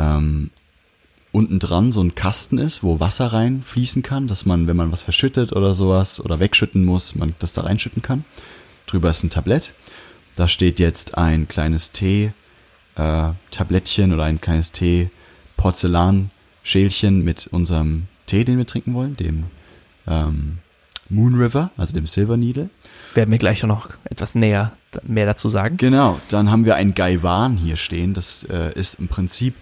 ähm, unten dran so ein Kasten ist, wo Wasser reinfließen kann, dass man, wenn man was verschüttet oder sowas oder wegschütten muss, man das da reinschütten kann. Drüber ist ein Tablett. Da steht jetzt ein kleines Tee äh, oder ein kleines Tee Porzellanschälchen mit unserem Tee, den wir trinken wollen, dem ähm, Moon River, also dem Silver Needle. Werden wir gleich noch etwas näher mehr dazu sagen. Genau, dann haben wir ein Gaiwan hier stehen. Das äh, ist im Prinzip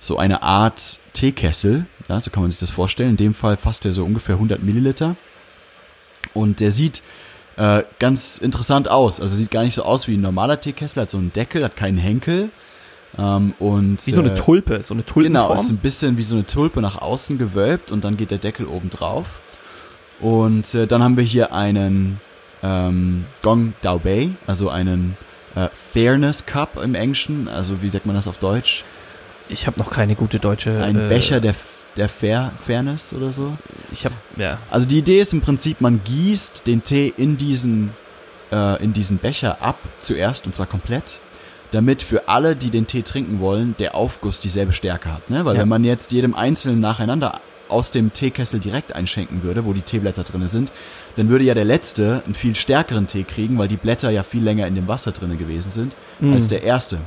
so eine Art Teekessel. Ja, so kann man sich das vorstellen. In dem Fall fasst er so ungefähr 100 Milliliter. Und der sieht äh, ganz interessant aus. Also sieht gar nicht so aus wie ein normaler Teekessel. Hat so einen Deckel, hat keinen Henkel. Ähm, und, Wie so eine äh, Tulpe, so eine Tulpenform. Genau, ist ein bisschen wie so eine Tulpe nach außen gewölbt und dann geht der Deckel oben drauf. Und äh, dann haben wir hier einen ähm, Gong Dao Bei, also einen äh, Fairness Cup im Englischen, also wie sagt man das auf Deutsch? Ich habe noch keine gute deutsche. Ein äh, Becher der, der Fair, Fairness oder so. Ich habe ja. Also die Idee ist im Prinzip, man gießt den Tee in diesen, äh, in diesen Becher ab zuerst und zwar komplett, damit für alle, die den Tee trinken wollen, der Aufguss dieselbe Stärke hat. Ne? Weil Ja. wenn man jetzt jedem Einzelnen nacheinander aus dem Teekessel direkt einschenken würde, wo die Teeblätter drin sind, dann würde ja der Letzte einen viel stärkeren Tee kriegen, weil die Blätter ja viel länger in dem Wasser drin gewesen sind, Mhm. als der Erste.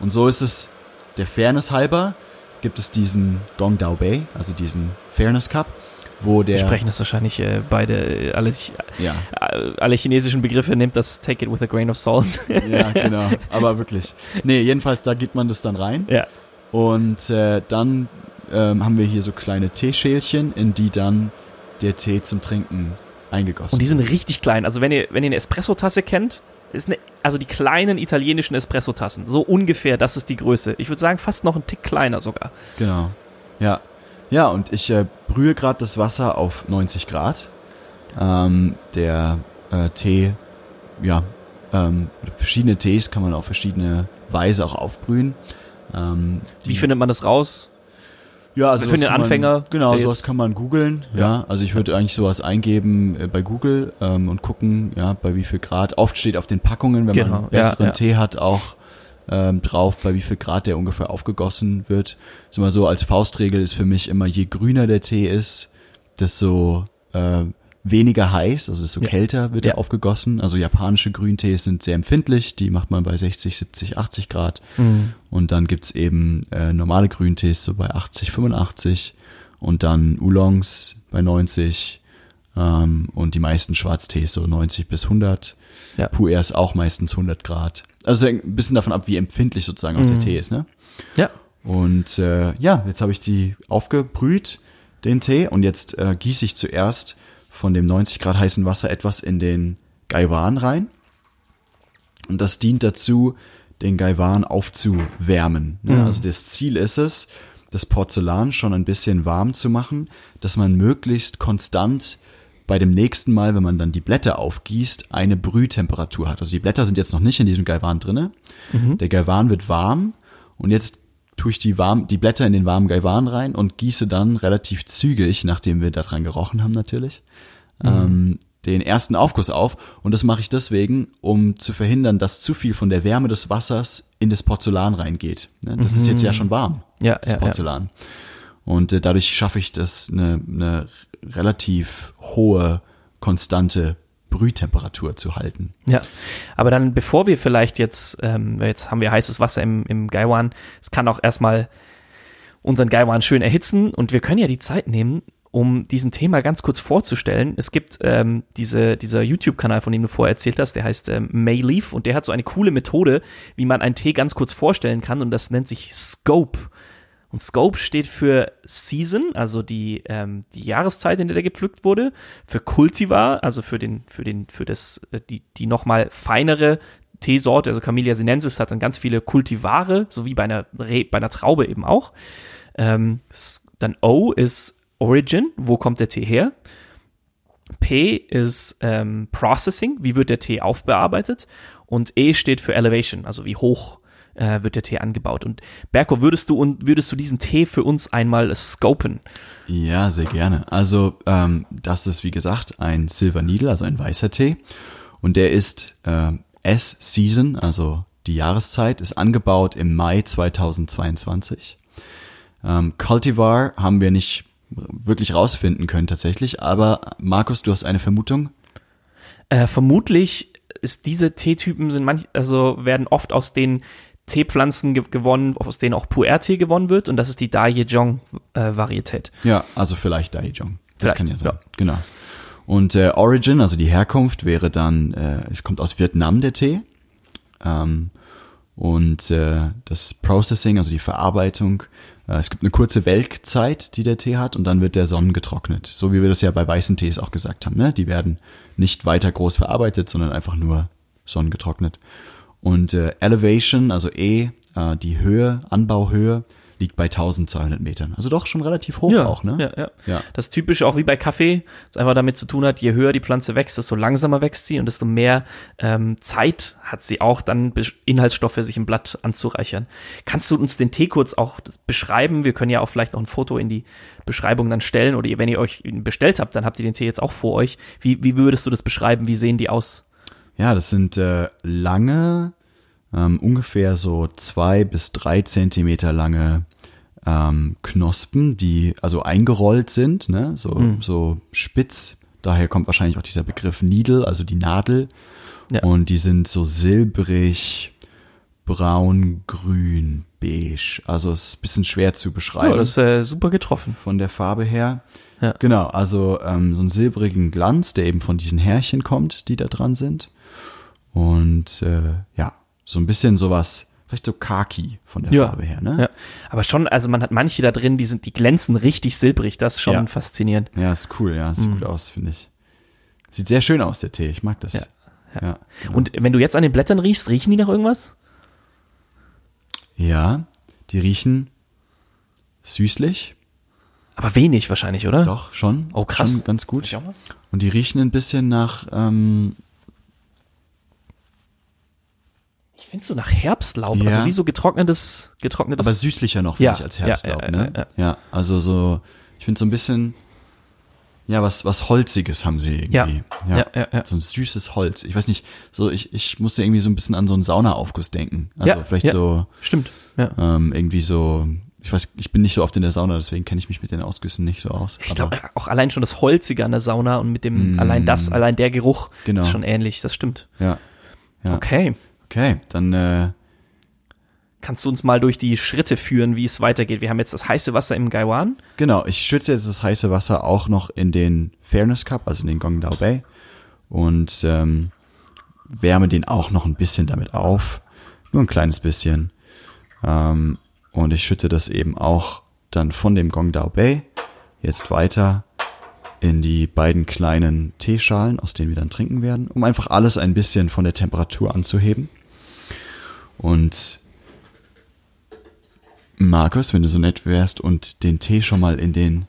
Und so ist es der Fairness halber, gibt es diesen Gong Dao Bei, also diesen Fairness Cup, wo der... Wir sprechen das wahrscheinlich äh, beide, äh, alle, Ja, äh, alle chinesischen Begriffe, nimmt das Take it with a grain of salt. ja, genau. Aber wirklich. Nee, jedenfalls, da geht man das dann rein. ja. Und äh, dann ähm, haben wir hier so kleine Teeschälchen, in die dann der Tee zum Trinken eingegossen Und die sind wird. richtig klein. Also wenn ihr, wenn ihr eine Espresso-Tasse kennt, ist eine, also die kleinen italienischen Espresso-Tassen, so ungefähr, das ist die Größe. Ich würde sagen, fast noch ein Tick kleiner sogar. Genau. Ja. Ja, und ich äh, brühe gerade das Wasser auf 90 Grad. Ähm, der äh, Tee, ja, ähm, verschiedene Tees kann man auf verschiedene Weise auch aufbrühen. Ähm, Wie findet man das raus? Ja, also Für den kann man- Anfänger, Genau, sowas kann man googeln. Ja. also ich würde eigentlich sowas eingeben äh, bei Google ähm, und gucken, ja, bei wie viel Grad. Oft steht auf den Packungen, wenn Genau, man besseren ja, ja. Tee hat, auch ähm, drauf, bei wie viel Grad der ungefähr aufgegossen wird. Ist immer so als Faustregel ist für mich immer, je grüner der Tee ist, desto äh, weniger heiß, also desto Ja. kälter wird Ja. er aufgegossen. Also japanische Grüntees sind sehr empfindlich, die macht man bei 60, 70, 80 Grad. Und dann gibt's eben äh, normale Grüntees so bei 80, 85 und dann Oolongs bei 90 ähm, und die meisten Schwarztees so 90 bis 100. Ja. Pu'ers auch meistens 100 Grad. Also ein bisschen davon ab, wie empfindlich sozusagen auch der Mhm. Tee ist. Ne? Ja. Und äh, ja, jetzt habe ich die aufgebrüht, den Tee, und jetzt äh, gieße ich zuerst von dem 90 Grad heißen Wasser etwas in den Gaiwan rein. Und das dient dazu, den Gaiwan aufzuwärmen. Ne? Mhm. Also das Ziel ist es, das Porzellan schon ein bisschen warm zu machen, dass man möglichst konstant bei dem nächsten Mal, wenn man dann die Blätter aufgießt, eine Brühtemperatur hat. Also die Blätter sind jetzt noch nicht in diesem Gaiwan drinne. Der Gaiwan wird warm und jetzt tue ich die, warm, die Blätter in den warmen Gaiwan rein und gieße dann relativ zügig, nachdem wir daran gerochen haben natürlich, ähm, den ersten Aufguss auf. Und das mache ich deswegen, um zu verhindern, dass zu viel von der Wärme des Wassers in das Porzellan reingeht. Ne? Das ist jetzt ja schon warm, Ja, das ja, ja. Porzellan. Und äh, dadurch schaffe ich das, eine, eine relativ hohe, konstante Brühtemperatur zu halten. Ja, aber dann bevor wir vielleicht jetzt, ähm, jetzt haben wir heißes Wasser im, im Gaiwan, es kann auch erstmal unseren Gaiwan schön erhitzen und wir können ja die Zeit nehmen, um diesen Thema ganz kurz vorzustellen. Es gibt ähm, diese, dieser YouTube-Kanal, von dem du vorher erzählt hast, der heißt ähm, Mayleaf und der hat so eine coole Methode, wie man einen Tee ganz kurz vorstellen kann und das nennt sich Scope. Und Scope steht für Season, also die, ähm, die Jahreszeit, in der der gepflückt wurde, für Cultivar, also für den, für den, für das, äh, die, die nochmal feinere Teesorte, also Camellia sinensis hat dann ganz viele Kultivare, so wie bei einer, Re bei einer Traube eben auch. Ähm, dann O ist Origin, wo kommt der Tee her? P ist ähm, Processing, wie wird der Tee aufbearbeitet? Und E steht für Elevation, also wie hoch äh, wird der Tee angebaut. Und Berko, würdest du und würdest du diesen Tee für uns einmal scopen? Ja, sehr gerne. Also ähm, das ist wie gesagt ein Silver Needle, also ein weißer Tee. Und der ist äh, S-Season, also die Jahreszeit, ist angebaut im Mai 2022. Ähm, Cultivar haben wir nicht wirklich rausfinden können tatsächlich, aber Markus, du hast eine Vermutung? Äh, vermutlich ist diese Teetypen sind manch, also werden oft aus den Teepflanzen ge gewonnen, aus denen auch Pu'er-Tee gewonnen wird und das ist die Daejong-Varietät. Äh, ja, also vielleicht Daejong. Das Vielleicht, kann ja sein. ja. Genau. Und äh, Origin, also die Herkunft, wäre dann, äh, es kommt aus Vietnam der Tee. Ähm, und äh, das Processing, also die Verarbeitung, äh, es gibt eine kurze Welkzeit, die der Tee hat, und dann wird der sonnengetrocknet. So wie wir das ja bei weißen Tees auch gesagt haben. Ne? Die werden nicht weiter groß verarbeitet, sondern einfach nur sonnengetrocknet. Und äh, Elevation, also E, äh, die Höhe, Anbauhöhe, liegt bei 1200 Metern. Also doch schon relativ hoch auch, ne? Ja, ja. Ja. Das ist typisch auch wie bei Kaffee, das einfach damit zu tun hat, je höher die Pflanze wächst, desto langsamer wächst sie und desto mehr ähm, Zeit hat sie auch, dann Inhaltsstoffe sich im Blatt anzureichern. Kannst du uns den Tee kurz auch beschreiben? Wir können ja auch vielleicht noch ein Foto in die Beschreibung dann stellen oder wenn ihr euch ihn bestellt habt, dann habt ihr den Tee jetzt auch vor euch. Wie, wie würdest du das beschreiben? Wie sehen die aus? Ja, das sind äh, lange, ähm, ungefähr so zwei bis drei Zentimeter lange ähm, Knospen, die also eingerollt sind, ne? so, so spitz. Daher kommt wahrscheinlich auch dieser Begriff Needle, also die Nadel. Ja. Und die sind so silbrig, braun, grün, beige. Also es ist ein bisschen schwer zu beschreiben Ja, das ist äh, super getroffen. von der Farbe her. Ja. Genau, also ähm, so einen silbrigen Glanz, der eben von diesen Härchen kommt, die da dran sind. Und äh, ja, so ein bisschen sowas, vielleicht so Khaki von der Ja. Farbe her, ne? Ja. Aber schon, also man hat manche da drin, die sind, die glänzen richtig silbrig. Das ist schon Ja. faszinierend. Ja, ist cool, ja, sieht gut aus, finde ich. Sieht sehr schön aus, der Tee, ich mag das. Ja, ja. genau. Und wenn du jetzt an den Blättern riechst, riechen die nach irgendwas? ja, die riechen süßlich, Aber wenig wahrscheinlich, oder? doch, schon. Oh, krass. Schon ganz gut. Und die riechen ein bisschen nach, ähm, Ich finde so nach Herbstlaub, Ja. also wie so getrocknetes, getrocknetes. aber süßlicher noch, finde Ja, ich, als Herbstlaub, ja, ne? ja, ja. Ja, also so, ich finde so ein bisschen, ja, was, was Holziges haben sie irgendwie. Ja. Ja, ja, ja. So ein süßes Holz. Ich weiß nicht, so, ich, ich musste irgendwie so ein bisschen an so einen Saunaaufguss denken. Also Ja, vielleicht ja. so, Stimmt. Ja. ähm, irgendwie so, ich weiß, ich bin nicht so oft in der Sauna, deswegen kenne ich mich mit den Ausgüssen nicht so aus. Ich glaube, auch allein schon das Holzige an der Sauna und mit dem, Mm. allein das, allein der Geruch Genau. ist schon ähnlich, das stimmt. ja. Ja. Okay. Okay, dann, äh, Kannst du uns mal durch die Schritte führen, wie es weitergeht? Wir haben jetzt das heiße Wasser im Gaiwan. Genau, ich schütze jetzt das heiße Wasser auch noch in den Fairness Cup, also in den Gongdao Bay und ähm, wärme den auch noch ein bisschen damit auf, nur ein kleines bisschen. Ähm, und ich schütte das eben auch dann von dem Gongdao Bay jetzt weiter in die beiden kleinen Teeschalen, aus denen wir dann trinken werden, um einfach alles ein bisschen von der Temperatur anzuheben. Und Markus, wenn du so nett wärst und den Tee schon mal in den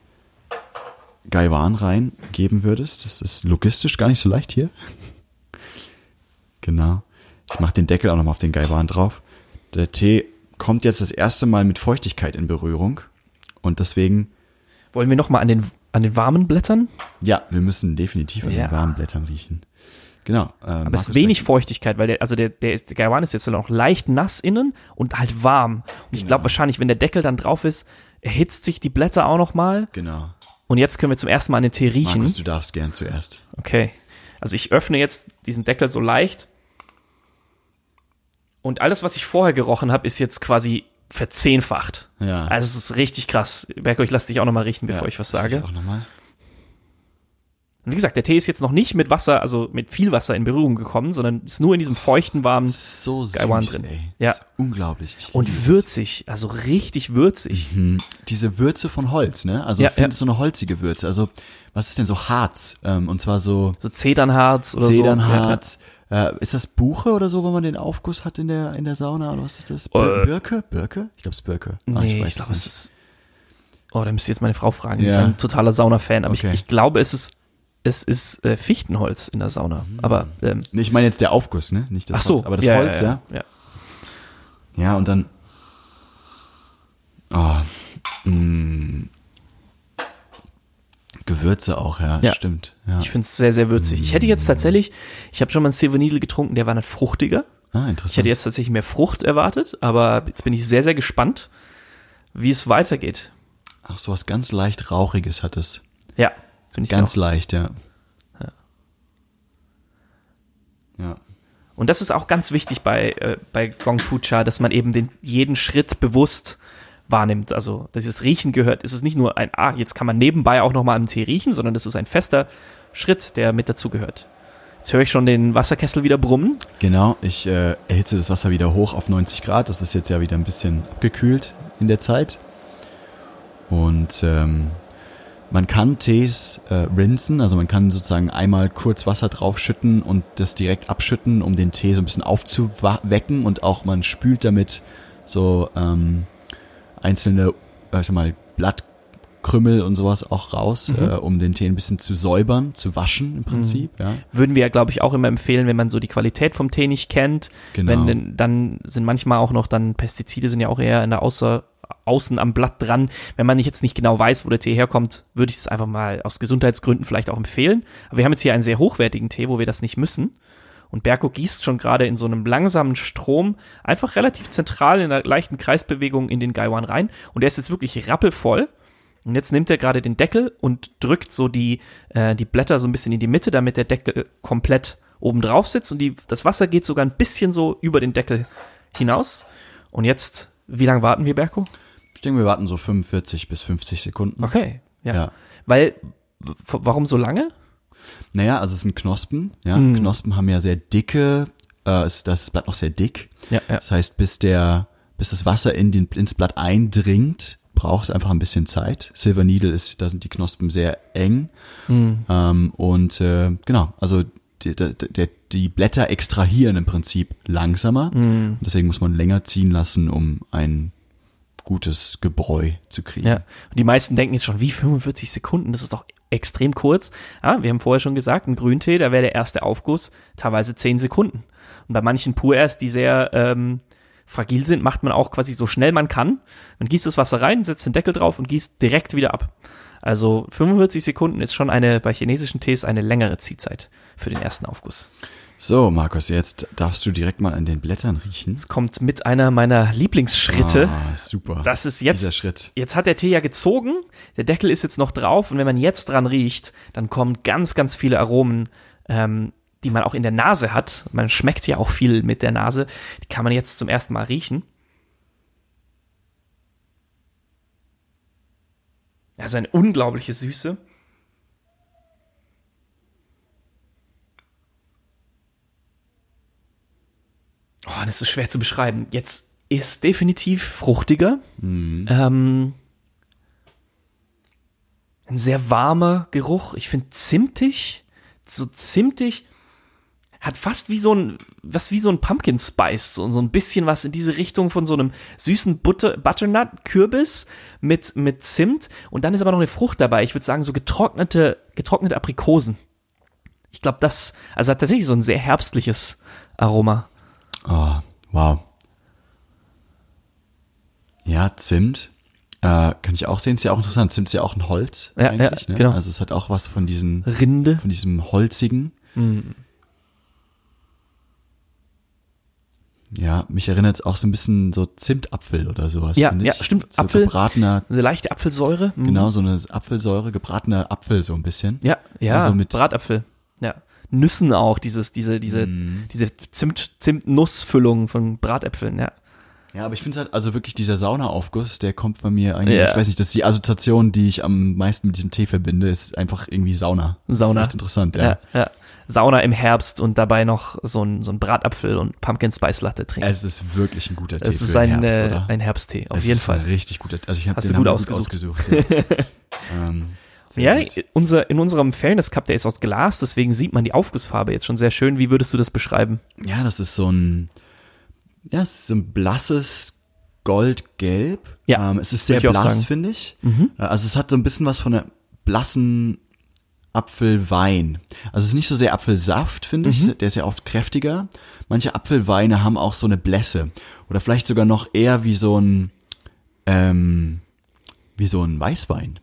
Gaiwan reingeben würdest. Das ist logistisch gar nicht so leicht hier. Genau. Ich mache den Deckel auch nochmal auf den Gaiwan drauf. Der Tee kommt jetzt das erste Mal mit Feuchtigkeit in Berührung. Und deswegen, Wollen wir nochmal an den, an den warmen Blättern? ja, wir müssen definitiv an Ja. den warmen Blättern riechen. Genau. Äh, Aber es ist wenig Feuchtigkeit, weil der, also der, der, ist, der Gaiwan ist jetzt noch leicht nass innen und halt warm. Und ich Genau. glaube wahrscheinlich, wenn der Deckel dann drauf ist, erhitzt sich die Blätter auch nochmal. Genau. Und jetzt können wir zum ersten Mal an den Tee riechen. Markus, du darfst gern zuerst. Okay. Also ich öffne jetzt diesen Deckel so leicht. Und alles, was ich vorher gerochen habe, ist jetzt quasi verzehnfacht. Ja. Also es ist richtig krass. Berko, ich lasse dich auch nochmal riechen, bevor Ja, ich was sage. Auch noch mal. Und wie gesagt, der Tee ist jetzt noch nicht mit Wasser, also mit viel Wasser in Berührung gekommen, sondern ist nur in diesem feuchten, warmen So Gaiwan drin. ey. Ja. Das ist unglaublich. Ich und würzig, also richtig würzig. Hm, diese Würze von Holz, ne? Also Ja, ich finde ja. so eine holzige Würze. Also was ist denn so Harz? Ähm, und zwar so So Zedernharz oder Zedernharz. Äh, ist das Buche oder so, wenn man den Aufguss hat in der in der Sauna oder was ist das? Bir Äh. Birke? Birke? Ich glaube es ist Birke. so. Ja. Ah, Nee, ich, weiß glaube, es es ist. Oh, da müsst ihr jetzt meine Frau fragen. Die Ja. ist ein totaler Sauna-Fan. Aber Okay. ich, ich glaube, es ist, es ist äh, Fichtenholz in der Sauna. Aber ähm, Nee, ich meine jetzt der Aufguss, ne? Nicht das ach so, Holz, aber das ja, Holz, ja. ja. ja. Ja, und dann. Oh, mh, Gewürze auch, ja, Ja. stimmt. Ja. Ich finde es sehr, sehr würzig. Ich hätte jetzt tatsächlich, ich habe schon mal einen Silver Needle getrunken, der war dann fruchtiger. ah, Ich interessant. hätte jetzt tatsächlich mehr Frucht erwartet, aber jetzt bin ich sehr, sehr gespannt, wie es weitergeht. Ach, so was ganz leicht Rauchiges hat es. Ja, finde ich Ganz auch. leicht, ja. Ja. Und das ist auch ganz wichtig bei, äh, bei Gong Fu Cha, dass man eben den, jeden Schritt bewusst wahrnimmt. Also dieses Riechen gehört, es ist nicht nur ein, ah, jetzt kann man nebenbei auch nochmal am Tee riechen, sondern das ist ein fester Schritt, der mit dazu gehört. Jetzt höre ich schon den Wasserkessel wieder brummen. Genau, ich äh, erhitze das Wasser wieder hoch auf 90 Grad. Das ist jetzt ja wieder ein bisschen abgekühlt in der Zeit. Und ähm, man kann Tees äh, rinsen, also man kann sozusagen einmal kurz Wasser draufschütten und das direkt abschütten, um den Tee so ein bisschen aufzuwecken und auch man spült damit so ähm, einzelne, äh, ich sag mal, Blattkrümmel und sowas auch raus, Mhm. äh, um den Tee ein bisschen zu säubern, zu waschen im Prinzip. Ja, Würden wir ja, glaube ich, auch immer empfehlen, wenn man so die Qualität vom Tee nicht kennt. genau. Wenn dann sind manchmal auch noch dann Pestizide sind ja auch eher in der Außer, außen am Blatt dran. Wenn man jetzt nicht genau weiß, wo der Tee herkommt, würde ich das einfach mal aus Gesundheitsgründen vielleicht auch empfehlen. Aber wir haben jetzt hier einen sehr hochwertigen Tee, wo wir das nicht müssen. Und Berko gießt schon gerade in so einem langsamen Strom einfach relativ zentral in einer leichten Kreisbewegung in den Gaiwan rein. Und der ist jetzt wirklich rappelvoll. Und jetzt nimmt er gerade den Deckel und drückt so die, äh, die Blätter so ein bisschen in die Mitte, damit der Deckel komplett oben drauf sitzt. Und die, das Wasser geht sogar ein bisschen so über den Deckel hinaus. Und jetzt, wie lange warten wir, Berko? Ich denke, wir warten so 45 bis 50 Sekunden. Okay, ja. Ja. Weil, warum so lange? Naja, also es sind Knospen. Ja, Mhm. Knospen haben ja sehr dicke, äh, es- das Blatt noch sehr dick. Ja, ja. Das heißt, bis der, bis das Wasser in den, ins Blatt eindringt, braucht es einfach ein bisschen Zeit. Silver Needle ist, da sind die Knospen sehr eng. Mhm. Ähm, und äh, genau, also die, die, die, Blätter extrahieren im Prinzip langsamer. Mhm. Deswegen muss man länger ziehen lassen, um ein gutes Gebräu zu kriegen. Ja, und die meisten denken jetzt schon, wie 45 Sekunden, das ist doch extrem kurz. Ja, wir haben vorher schon gesagt, ein Grüntee, da wäre der erste Aufguss teilweise 10 Sekunden. Und bei manchen Pur-Erst, die sehr ähm, fragil sind, macht man auch quasi so schnell man kann. Man gießt das Wasser rein, setzt den Deckel drauf und gießt direkt wieder ab. Also 45 Sekunden ist schon eine, bei chinesischen Tees eine längere Ziehzeit für den ersten Aufguss. So, Markus, jetzt darfst du direkt mal an den Blättern riechen. Es kommt mit einer meiner Lieblingsschritte. Ah, super. Das ist jetzt- Dieser Schritt. Jetzt hat der Tee ja gezogen, der Deckel ist jetzt noch drauf und wenn man jetzt dran riecht, dann kommen ganz, ganz viele Aromen, ähm, die man auch in der Nase hat. Man schmeckt ja auch viel mit der Nase. Die kann man jetzt zum ersten Mal riechen. Also eine unglaubliche Süße. Oh, das ist schwer zu beschreiben. Jetzt ist definitiv fruchtiger. Ähm, ein sehr warmer Geruch. Ich finde zimtig, so zimtig, hat fast wie so ein, was wie so ein Pumpkin Spice, so, so ein bisschen was in diese Richtung von so einem süßen Butter, Butternut Kürbis mit, mit Zimt. Und dann ist aber noch eine Frucht dabei. Ich würde sagen, so getrocknete, getrocknete Aprikosen. Ich glaube, das, also hat tatsächlich so ein sehr herbstliches Aroma. Oh, wow. Ja, Zimt. Äh, kann ich auch sehen, ist ja auch interessant. Zimt ist ja auch ein Holz Ja, eigentlich. ja, ne? genau. Also es hat auch was von diesen, Rinde. von diesem holzigen. Ja, mich erinnert es auch so ein bisschen so Zimtapfel oder sowas. Ja, ja, stimmt. So Apfel, gebratener, Eine leichte Apfelsäure. Mm. genau, so eine Apfelsäure, gebratener Apfel so ein bisschen. Ja, ja, Also mit- Bratapfel. Ja. Nüssen auch, dieses, diese, diese, Mhm. diese Zimt, Zimt-Nussfüllung von Bratäpfeln, ja. Ja, aber ich finde halt, also wirklich dieser Saunaaufguss, der kommt bei mir eigentlich, Ja. ich weiß nicht, das ist die Assoziation, die ich am meisten mit diesem Tee verbinde, ist einfach irgendwie Sauna. Sauna. Das ist echt interessant, ja. ja. ja. Sauna im Herbst und dabei noch so ein, so ein Bratapfel und Pumpkin Spice Latte trinken. Es ist wirklich ein guter Tee Es ist für den ein, Herbst, äh, ein Herbsttee, auf es jeden ist Fall. Ein richtig guter, also ich habe den gut haben wir ausgesucht. ausgesucht ja. ähm, Ja, gut. unser, in unserem Fairness Cup, der ist aus Glas, deswegen sieht man die Aufgussfarbe jetzt schon sehr schön. Wie würdest du das beschreiben? ja, das ist so ein, ja, es ist so ein blasses Goldgelb. Ja, ähm, es ist sehr ich blass, finde ich. Mhm. Äh, Also es hat so ein bisschen was von einer blassen Apfelwein. Also es ist nicht so sehr Apfelsaft, finde ich. Mhm. Der ist ja oft kräftiger. Manche Apfelweine haben auch so eine Blässe. Oder vielleicht sogar noch eher wie so ein, ähm, wie so ein Weißwein.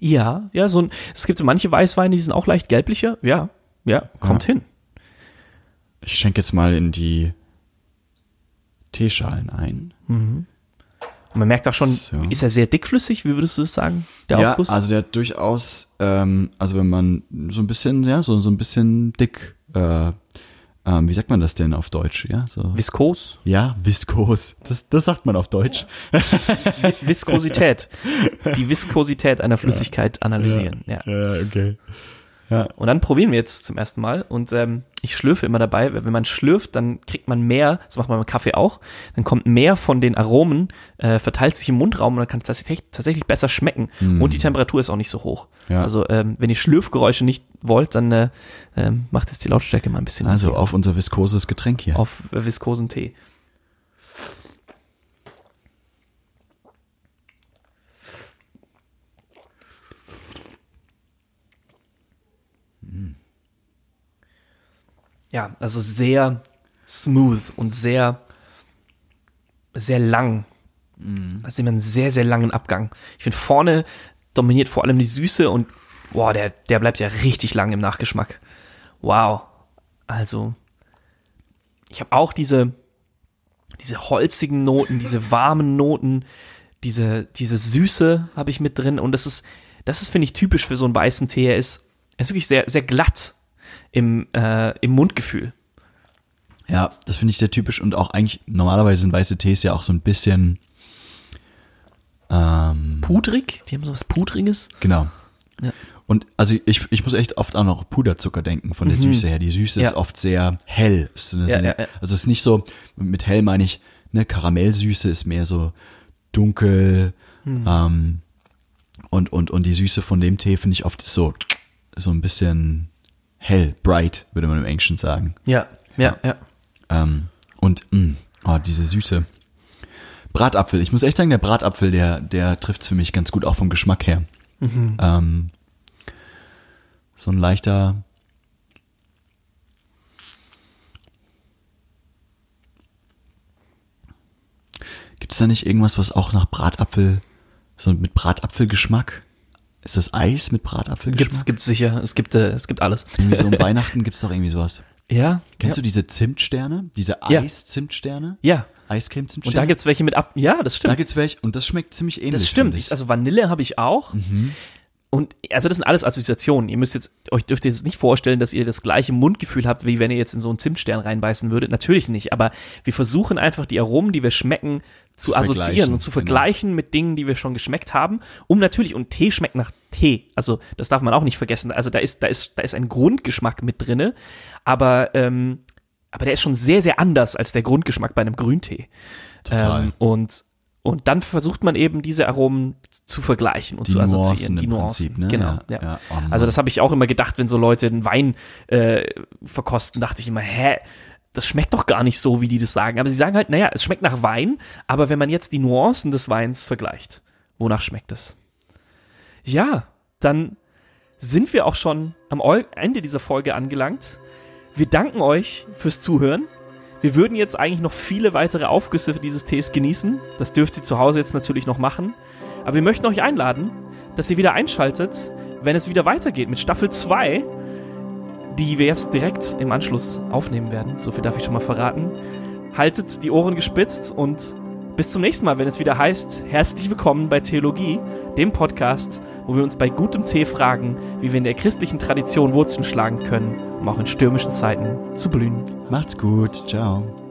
Ja, ja, so ein, es gibt so manche Weißweine, die sind auch leicht gelblicher. Ja, ja, kommt hin. Ich schenke jetzt mal in die Teeschalen ein. Und man merkt auch schon, So. ist er sehr dickflüssig, wie würdest du es sagen, der ja, Aufguss? also der hat durchaus, ähm, also wenn man so ein bisschen, ja, so, so ein bisschen dick, äh, ähm, wie sagt man das denn auf Deutsch? Ja, so. Viskos, Ja, viskos. Das, das sagt man auf Deutsch. Viskosität. Die Viskosität einer Flüssigkeit analysieren. Ja. Ja, okay. Und dann probieren wir jetzt zum ersten Mal. Und ähm, ich schlürfe immer dabei. Wenn man schlürft, dann kriegt man mehr, das macht man beim Kaffee auch, dann kommt mehr von den Aromen, äh, verteilt sich im Mundraum und dann kann es tatsächlich, tatsächlich besser schmecken. Und die Temperatur ist auch nicht so hoch. Ja. Also ähm, wenn ihr Schlürfgeräusche nicht wollt, dann äh, ähm, macht jetzt die Lautstärke mal ein bisschen Also auf unser viskoses Getränk hier. auf äh, viskosen Tee. Ja, also sehr smooth und sehr, sehr lang. Also immer einen sehr, sehr langen Abgang. Ich finde, vorne dominiert vor allem die Süße und boah, der, der bleibt ja richtig lang im Nachgeschmack. Wow. Also, ich habe auch diese, diese holzigen Noten, diese warmen Noten, diese, diese Süße habe ich mit drin und das ist, das ist, finde ich, typisch für so einen weißen Tee. Er ist, er ist wirklich sehr, sehr glatt im, äh, im Mundgefühl. Ja, das finde ich sehr typisch und auch eigentlich, normalerweise sind weiße Tees ja auch so ein bisschen, ähm, Pudrig, die haben sowas Pudriges. genau. Ja. Und also ich, ich muss echt oft auch noch Puderzucker denken von der Süße her. Die Süße Mhm. Ja. ist oft sehr hell. Ja, ja. Also es ist nicht so, mit hell meine ich, ne, Karamellsüße ist mehr so dunkel. Mhm. Ähm, und, und, und die Süße von dem Tee finde ich oft so, so ein bisschen hell, bright, würde man im Englischen sagen. Ja, ja, ja. Ähm, und mh, oh, diese Süße. Bratapfel. Ich muss echt sagen, der Bratapfel, der, der trifft für mich ganz gut, auch vom Geschmack her. Ähm, so ein leichter. Gibt es da nicht irgendwas, was auch nach Bratapfel, so mit Bratapfelgeschmack? Ist das Eis mit Bratapfelgeschmack? Gibt's, gibt's sicher. Es gibt, äh, es gibt alles. Irgendwie so um Weihnachten gibt's doch irgendwie sowas. Ja. Kennst ja. du diese Zimtsterne? Diese. Eis-Zimtsterne? Ja. Eiscreme-Zimtsterne? Und da gibt's welche mit ab. Ja, das Da stimmt. gibt's welche und das schmeckt ziemlich ähnlich. das stimmt. ich. Also Vanille habe ich auch. Und also das sind alles Assoziationen. Ihr müsst jetzt, euch dürft ihr jetzt nicht vorstellen, dass ihr das gleiche Mundgefühl habt, wie wenn ihr jetzt in so einen Zimtstern reinbeißen würdet. Natürlich nicht. Aber wir versuchen einfach die Aromen, die wir schmecken, zu, assoziieren vergleichen, und zu genau. vergleichen mit Dingen, die wir schon geschmeckt haben. Um natürlich, und Tee schmeckt nach Tee. Also das darf man auch nicht vergessen. Also da ist, da ist, da ist ein Grundgeschmack mit drinne. Aber, ähm, aber der ist schon sehr, sehr anders als der Grundgeschmack bei einem Grüntee. Total. Ähm, und, und dann versucht man eben diese Aromen zu vergleichen und Die zu assoziieren. Nuancen die Nuancen. Prinzip, ne? Genau. Ja, Ja, ja. Oh also das habe ich auch immer gedacht, wenn so Leute einen Wein äh, verkosten, dachte ich immer, hä, das schmeckt doch gar nicht so, wie die das sagen. Aber sie sagen halt, naja, es schmeckt nach Wein, aber wenn man jetzt die Nuancen des Weins vergleicht, wonach schmeckt es? Ja, dann sind wir auch schon am Ende dieser Folge angelangt. Wir danken euch fürs Zuhören. Wir würden jetzt eigentlich noch viele weitere Aufgüsse dieses Tees genießen. Das dürft ihr zu Hause jetzt natürlich noch machen. Aber wir möchten euch einladen, dass ihr wieder einschaltet, wenn es wieder weitergeht mit Staffel 2, die wir jetzt direkt im Anschluss aufnehmen werden. So viel darf ich schon mal verraten. Haltet die Ohren gespitzt und bis zum nächsten Mal, wenn es wieder heißt, herzlich willkommen bei Theologie, dem Podcast, wo wir uns bei gutem Tee fragen, wie wir in der christlichen Tradition Wurzeln schlagen können, um auch in stürmischen Zeiten zu blühen. Macht's gut. Ciao.